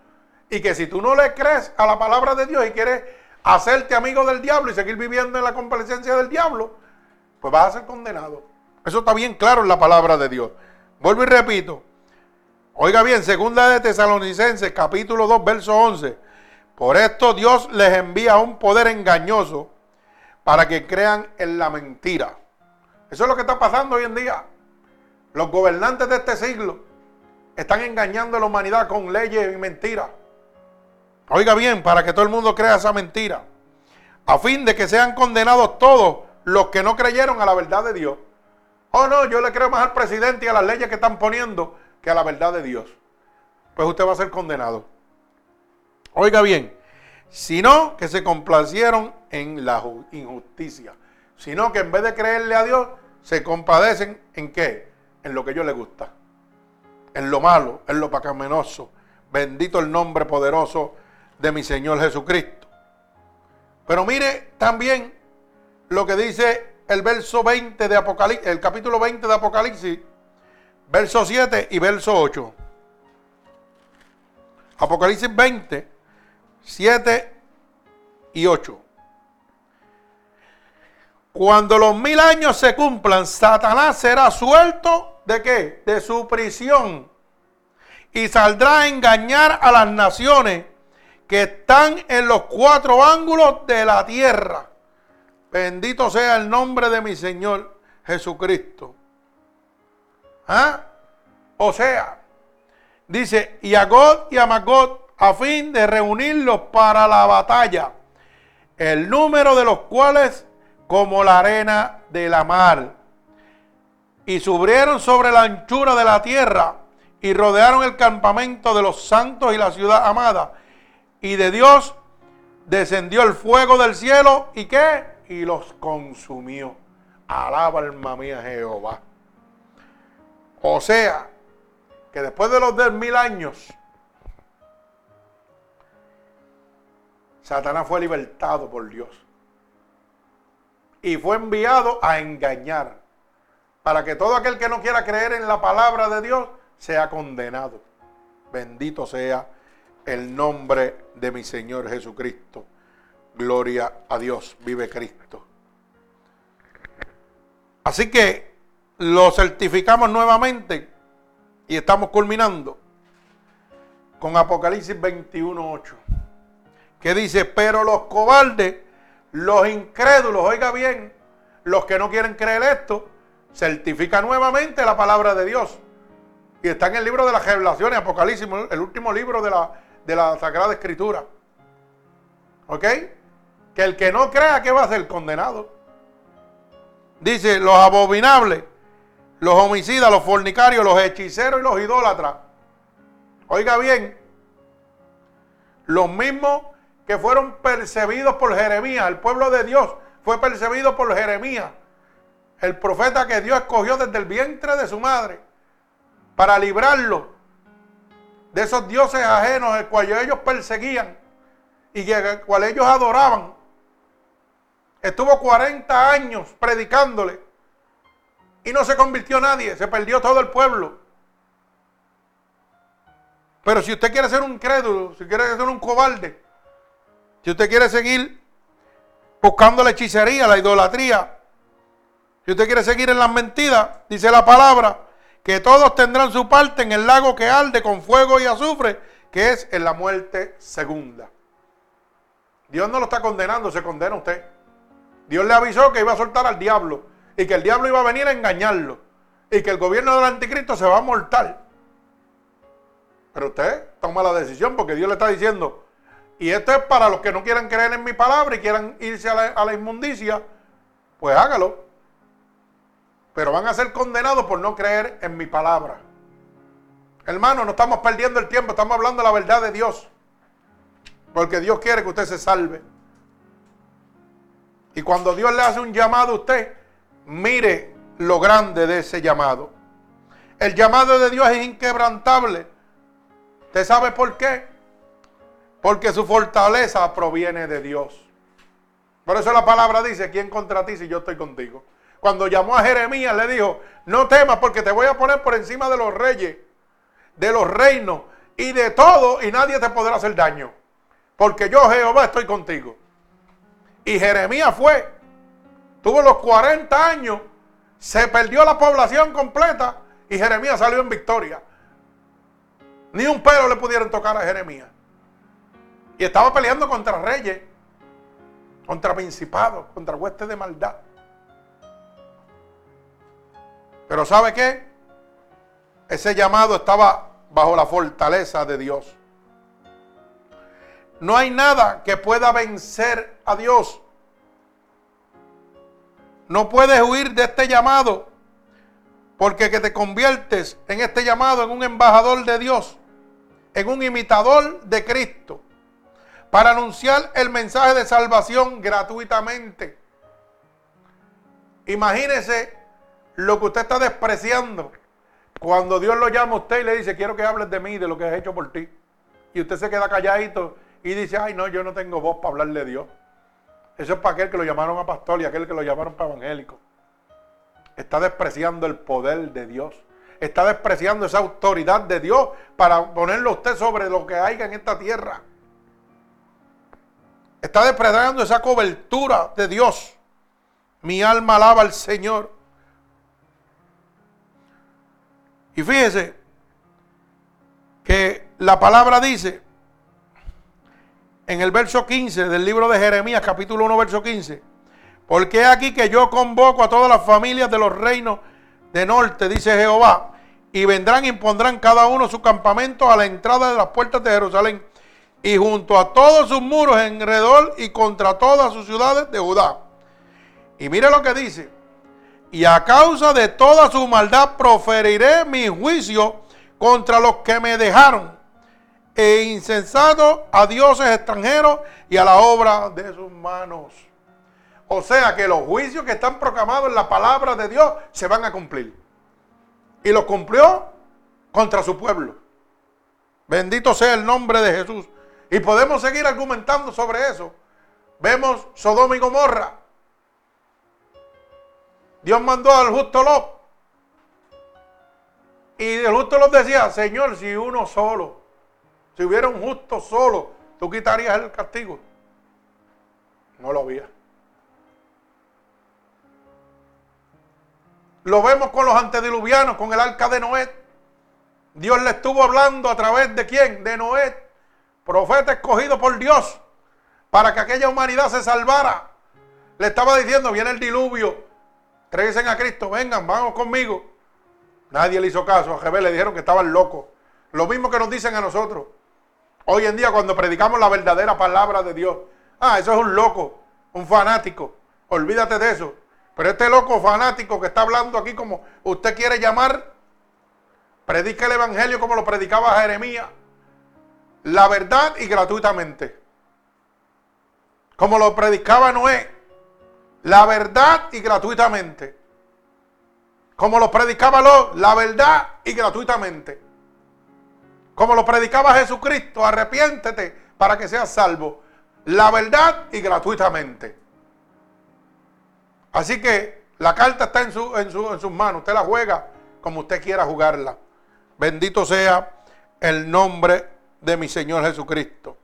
Y que si tú no le crees a la palabra de Dios y quieres hacerte amigo del diablo y seguir viviendo en la complacencia del diablo, pues vas a ser condenado. Eso está bien claro en la palabra de Dios. Vuelvo y repito. Oiga bien, segunda de Tesalonicenses, capítulo 2, verso 11. Por esto Dios les envía un poder engañoso para que crean en la mentira. Eso es lo que está pasando hoy en día. Los gobernantes de este siglo están engañando a la humanidad con leyes y mentiras. Oiga bien, para que todo el mundo crea esa mentira. A fin de que sean condenados todos los que no creyeron a la verdad de Dios. Oh, no, yo le creo más al presidente y a las leyes que están poniendo que a la verdad de Dios. Pues usted va a ser condenado. Oiga bien, sino que se complacieron en la injusticia, sino que en vez de creerle a Dios, se compadecen en qué? En lo que a ellos les gusta, en lo malo, en lo pacamenoso. Bendito el nombre poderoso de mi Señor Jesucristo. Pero mire también lo que dice el verso 20 de Apocalipsis, el capítulo 20 de Apocalipsis, verso 7 y verso 8. Apocalipsis 20, 7 y 8. Cuando los mil años se cumplan, Satanás será suelto de qué? De su prisión. Y saldrá a engañar a las naciones que están en los cuatro ángulos de la tierra Bendito sea el nombre de mi Señor Jesucristo. ¿Ah? O sea, dice, y a God y a Magot a fin de reunirlos para la batalla, el número de los cuales como la arena de la mar. Y subrieron sobre la anchura de la tierra y rodearon el campamento de los santos y la ciudad amada. Y de Dios descendió el fuego del cielo y qué? y los consumió. Alaba alma mía Jehová. O sea, que después de los 10.000 años, Satanás fue libertado por Dios. Y fue enviado a engañar. Para que todo aquel que no quiera creer en la palabra de Dios sea condenado. Bendito sea el nombre de mi Señor Jesucristo. Gloria a Dios. Vive Cristo. Así que lo certificamos nuevamente y estamos culminando con Apocalipsis 21.8, que dice, pero los cobardes, los incrédulos, oiga bien, los que no quieren creer esto, certifica nuevamente la palabra de Dios. Y está en el libro de las revelaciones, Apocalipsis, el último libro de la, de la Sagrada Escritura. ¿Ok? Que el que no crea que va a ser condenado. Dice, los abominables, los homicidas, los fornicarios, los hechiceros y los idólatras. Oiga bien, los mismos que fueron percebidos por Jeremías, el pueblo de Dios fue percibido por Jeremías, el profeta que Dios escogió desde el vientre de su madre para librarlo de esos dioses ajenos, el cual ellos perseguían y el cual ellos adoraban. Estuvo 40 años predicándole y no se convirtió nadie, se perdió todo el pueblo. Pero si usted quiere ser un crédulo, si quiere ser un cobarde, si usted quiere seguir buscando la hechicería, la idolatría, si usted quiere seguir en las mentiras, dice la palabra, que todos tendrán su parte en el lago que arde con fuego y azufre, que es en la muerte segunda. Dios no lo está condenando, se condena usted. Dios le avisó que iba a soltar al diablo y que el diablo iba a venir a engañarlo y que el gobierno del anticristo se va a mortal. Pero usted toma la decisión porque Dios le está diciendo, y esto es para los que no quieran creer en mi palabra y quieran irse a la, a la inmundicia, pues hágalo. Pero van a ser condenados por no creer en mi palabra. Hermano, no estamos perdiendo el tiempo, estamos hablando la verdad de Dios. Porque Dios quiere que usted se salve. Y cuando Dios le hace un llamado a usted, Mire lo grande de ese llamado. El llamado de Dios es inquebrantable. ¿Usted sabe por qué? Porque su fortaleza proviene de Dios. Por eso la palabra dice, ¿quién contra ti si yo estoy contigo? Cuando llamó a Jeremías le dijo, no temas porque te voy a poner por encima de los reyes, de los reinos y de todo y nadie te podrá hacer daño. Porque yo Jehová estoy contigo. Y Jeremías fue Tuvo los 40 años, se perdió la población completa y Jeremías salió en victoria. Ni un pelo le pudieron tocar a Jeremías. Y estaba peleando contra reyes, contra principados, contra huestes de maldad. Pero ¿sabe qué? Ese llamado estaba bajo la fortaleza de Dios. No hay nada que pueda vencer a Dios. No puedes huir de este llamado, porque que te conviertes en este llamado en un embajador de Dios, en un imitador de Cristo, para anunciar el mensaje de salvación gratuitamente. Imagínese lo que usted está despreciando cuando Dios lo llama a usted y le dice, quiero que hables de mí, de lo que has hecho por ti. Y usted se queda calladito y dice, ay no, yo no tengo voz para hablarle de Dios. Eso es para aquel que lo llamaron a pastor y aquel que lo llamaron para evangélico. Está despreciando el poder de Dios. Está despreciando esa autoridad de Dios para ponerlo usted sobre lo que haya en esta tierra. Está despreciando esa cobertura de Dios. Mi alma alaba al Señor. Y fíjese que la palabra dice en el verso 15 del libro de Jeremías, capítulo 1, verso 15. Porque aquí que yo convoco a todas las familias de los reinos de norte, dice Jehová, y vendrán y pondrán cada uno su campamento a la entrada de las puertas de Jerusalén, y junto a todos sus muros en alrededor y contra todas sus ciudades de Judá. Y mire lo que dice, y a causa de toda su maldad proferiré mi juicio contra los que me dejaron e insensato a dioses extranjeros y a la obra de sus manos. O sea que los juicios que están proclamados en la palabra de Dios se van a cumplir. y lo cumplió contra su pueblo. Bendito sea el nombre de Jesús. Y podemos seguir argumentando sobre eso. Vemos Sodoma y Gomorra. Dios mandó al justo Lot. Y el justo Lot decía, Señor, si uno solo, si hubiera un justo solo, tú quitarías el castigo. No lo había. Lo vemos con los antediluvianos, con el arca de Noé. Dios le estuvo hablando a través de quién? De Noé, profeta escogido por Dios, para que aquella humanidad se salvara. Le estaba diciendo, viene el diluvio, tráiganse a Cristo, vengan, vamos conmigo. Nadie le hizo caso, a Jebel le dijeron que estaban locos. Lo mismo que nos dicen a nosotros. Hoy en día cuando predicamos la verdadera palabra de Dios, ah, eso es un loco, un fanático, olvídate de eso. Pero este loco fanático que está hablando aquí como usted quiere llamar, predica el Evangelio como lo predicaba Jeremías. La verdad y gratuitamente. Como lo predicaba Noé. La verdad y gratuitamente. Como lo predicaba Lot, la verdad y gratuitamente. Como lo predicaba Jesucristo, arrepiéntete para que seas salvo. La verdad y gratuitamente. Así que la carta está en, su, en, sus manos. Usted la juega como usted quiera jugarla. Bendito sea el nombre de mi Señor Jesucristo.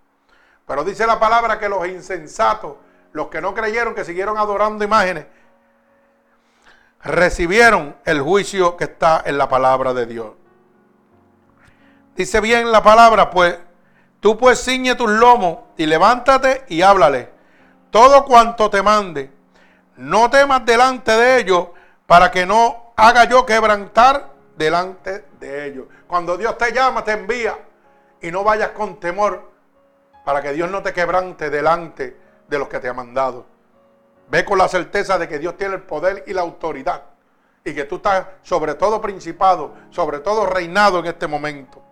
Pero dice la palabra que los insensatos, los que no creyeron, que siguieron adorando imágenes, recibieron el juicio que está en la palabra de Dios. Dice bien la palabra, pues tú pues ciñe tus lomos y levántate y háblale todo cuanto te mande no temas delante de ellos para que no haga yo quebrantar delante de ellos. Cuando Dios te llama, te envía y no vayas con temor para que Dios no te quebrante delante de los que te ha mandado. Ve con la certeza de que Dios tiene el poder y la autoridad y que tú estás sobre todo principado, sobre todo reinado en este momento.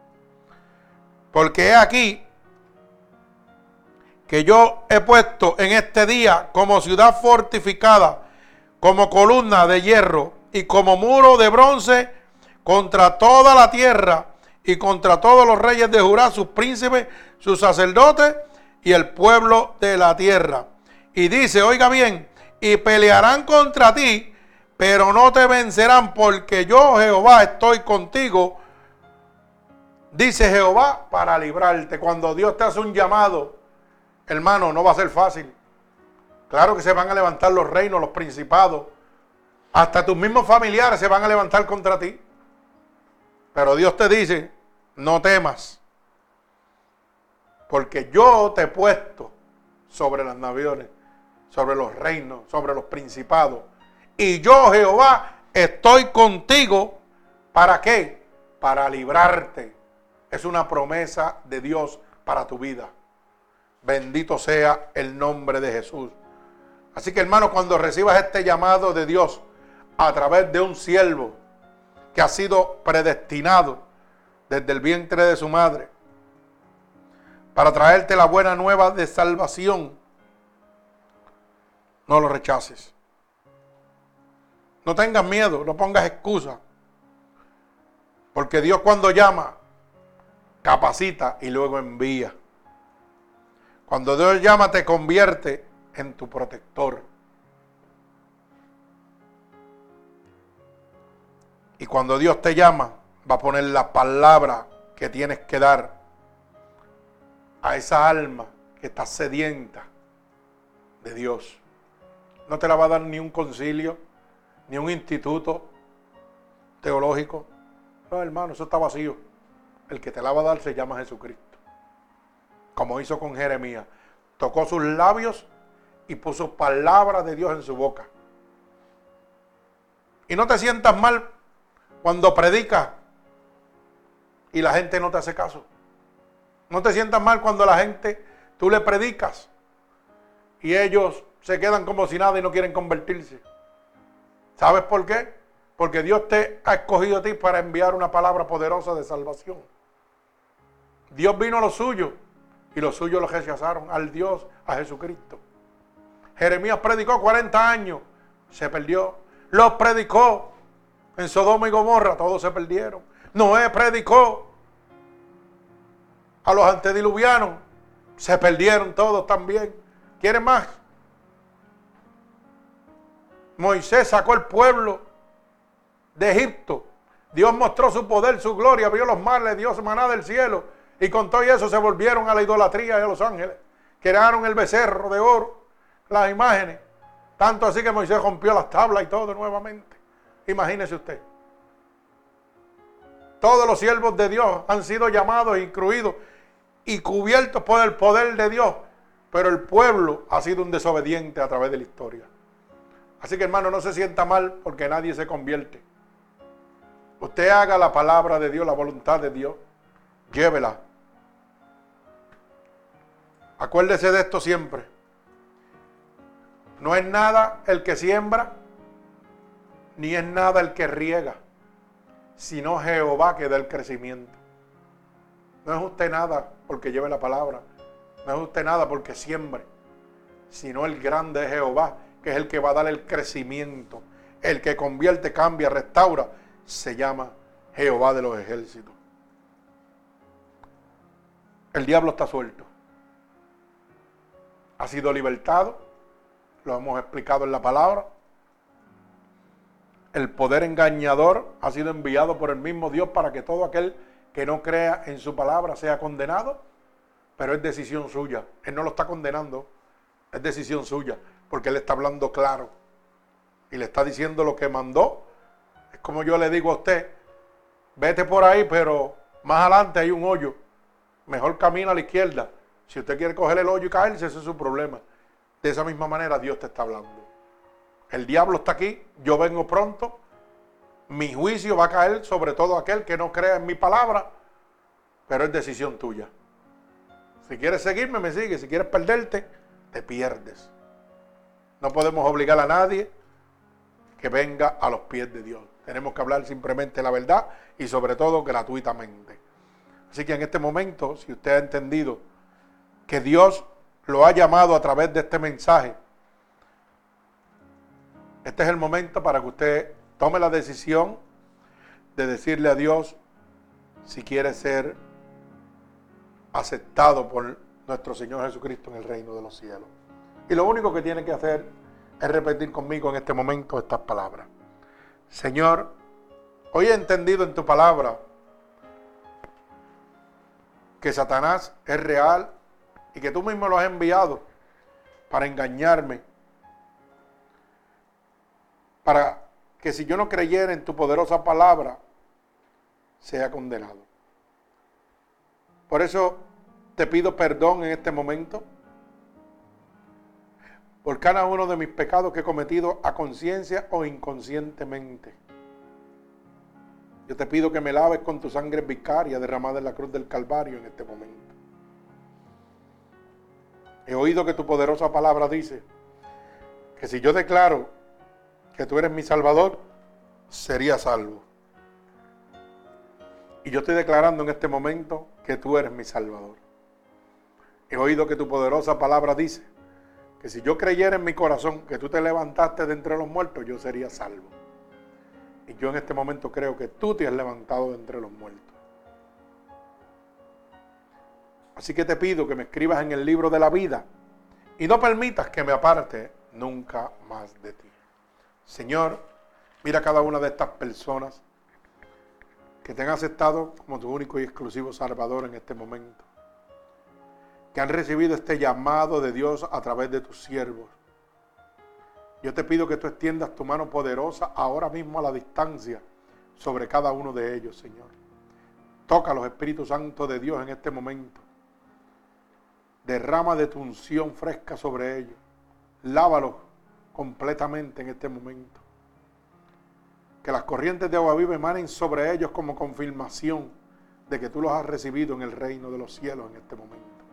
Porque es aquí que yo he puesto en este día como ciudad fortificada, como columna de hierro y como muro de bronce contra toda la tierra y contra todos los reyes de Judá, sus príncipes, sus sacerdotes y el pueblo de la tierra. Y dice, oiga bien, y pelearán contra ti, pero no te vencerán porque yo Jehová estoy contigo. Dice Jehová para librarte. Cuando Dios te hace un llamado, hermano, no va a ser fácil. Claro que se van a levantar los reinos, los principados. Hasta tus mismos familiares se van a levantar contra ti. Pero Dios te dice, no temas. Porque yo te he puesto sobre las naciones, sobre los reinos, sobre los principados. Y yo, Jehová, estoy contigo. ¿Para qué? Para librarte. Es una promesa de Dios para tu vida. Bendito sea el nombre de Jesús. Así que hermano, cuando recibas este llamado de Dios a través de un siervo que ha sido predestinado desde el vientre de su madre para traerte la buena nueva de salvación, no lo rechaces. No tengas miedo, no pongas excusa. Porque Dios cuando llama, capacita y luego envía. Cuando Dios llama te convierte en tu protector. Y cuando Dios te llama, va a poner la palabra que tienes que dar a esa alma que está sedienta de Dios. No te la va a dar ni un concilio, ni un instituto teológico. No, hermano, eso está vacío. El que te la va a dar se llama Jesucristo como hizo con Jeremías. Tocó sus labios y puso palabras de Dios en su boca. Y no te sientas mal cuando predicas y la gente no te hace caso. No te sientas mal cuando la gente, tú le predicas y ellos se quedan como si nada y no quieren convertirse. ¿Sabes por qué? Porque Dios te ha escogido a ti para enviar una palabra poderosa de salvación. Dios vino a lo suyo y los suyos los rechazaron al Dios, a Jesucristo. Jeremías predicó 40 años, se perdió. Los predicó En Sodoma y Gomorra todos se perdieron. Noé predicó a los antediluvianos. Se perdieron todos también. ¿Quieren más? Moisés sacó el pueblo de Egipto. Dios mostró su poder, su gloria, vio los males, dio maná del cielo. Y con todo eso se volvieron a la idolatría de los ángeles. Crearon el becerro de oro, las imágenes. Tanto así que Moisés rompió las tablas y todo nuevamente. Imagínese usted. Todos los siervos de Dios han sido llamados, incluidos y cubiertos por el poder de Dios. Pero el pueblo ha sido un desobediente a través de la historia. Así que hermano, no se sienta mal porque nadie se convierte. Usted haga la palabra de Dios, la voluntad de Dios. Llévela. Acuérdese de esto siempre. No es nada el que siembra, ni es nada el que riega, sino Jehová que da el crecimiento. No es usted nada porque lleve la palabra, no es usted nada porque siembre, sino el grande Jehová, que es el que va a dar el crecimiento, el que convierte, cambia, restaura, se llama Jehová de los ejércitos. El diablo está suelto. Ha sido libertado. Lo hemos explicado en la palabra. El poder engañador ha sido enviado por el mismo Dios para que todo aquel que no crea en su palabra sea condenado. Pero es decisión suya. Él no lo está condenando. Es decisión suya. Porque Él está hablando claro. Y le está diciendo lo que mandó. Es como yo le digo a usted. Vete por ahí, pero más adelante hay un hoyo. Mejor camina a la izquierda. Si usted quiere coger el hoyo y caerse, ese es su problema. De esa misma manera Dios te está hablando. El diablo está aquí, yo vengo pronto. Mi juicio va a caer sobre todo aquel que no crea en mi palabra, pero es decisión tuya. Si quieres seguirme, me sigues. Si quieres perderte, te pierdes. No podemos obligar a nadie que venga a los pies de Dios. Tenemos que hablar simplemente la verdad y sobre todo gratuitamente. Así que en este momento, si usted ha entendido que Dios lo ha llamado a través de este mensaje, este es el momento para que usted tome la decisión de decirle a Dios si quiere ser aceptado por nuestro Señor Jesucristo en el reino de los cielos. Y lo único que tiene que hacer es repetir conmigo en este momento estas palabras. Señor, hoy he entendido en tu palabra que Satanás es real y que tú mismo lo has enviado para engañarme, para que si yo no creyera en tu poderosa palabra, sea condenado. Por eso te pido perdón en este momento por cada uno de mis pecados que he cometido a conciencia o inconscientemente. Yo te pido que me laves con tu sangre vicaria derramada en la cruz del Calvario en este momento. He oído que tu poderosa palabra dice que si yo declaro que tú eres mi Salvador, sería salvo. Y yo estoy declarando en este momento que tú eres mi Salvador. He oído que tu poderosa palabra dice que si yo creyera en mi corazón que tú te levantaste de entre los muertos, yo sería salvo. Y yo en este momento creo que tú te has levantado de entre los muertos. Así que te pido que me escribas en el libro de la vida y no permitas que me aparte nunca más de ti. Señor, mira cada una de estas personas que te han aceptado como tu único y exclusivo Salvador en este momento. Que han recibido este llamado de Dios a través de tus siervos yo te pido que tú extiendas tu mano poderosa ahora mismo a la distancia sobre cada uno de ellos, Señor. Toca los Espíritus Santos de Dios en este momento. Derrama de tu unción fresca sobre ellos. Lávalos completamente en este momento. Que las corrientes de agua viva emanen sobre ellos como confirmación de que tú los has recibido en el reino de los cielos en este momento.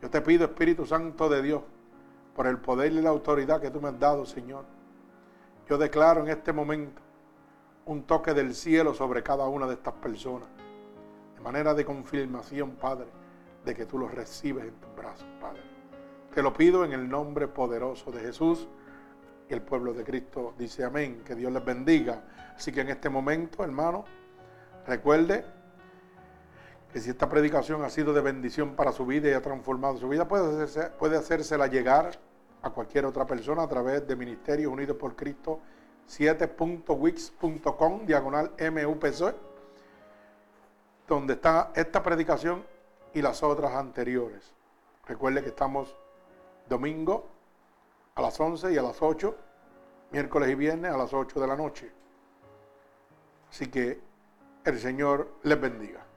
Yo te pido, Espíritu Santo de Dios, por el poder y la autoridad que tú me has dado, Señor. Yo declaro en este momento un toque del cielo sobre cada una de estas personas, de manera de confirmación, Padre, de que tú los recibes en tus brazos, Padre. Te lo pido en el nombre poderoso de Jesús. Y el pueblo de Cristo dice amén, que Dios les bendiga. Así que en este momento, hermano, recuerde que si esta predicación ha sido de bendición para su vida y ha transformado su vida, puede, hacerse, puede hacérsela llegar a cualquier otra persona a través de Ministerios Unidos por Cristo 7.wix.com, diagonal MUPC, donde está esta predicación y las otras anteriores. Recuerde que estamos domingo a las 11 y a las 8, miércoles y viernes a las 8 de la noche. Así que el Señor les bendiga.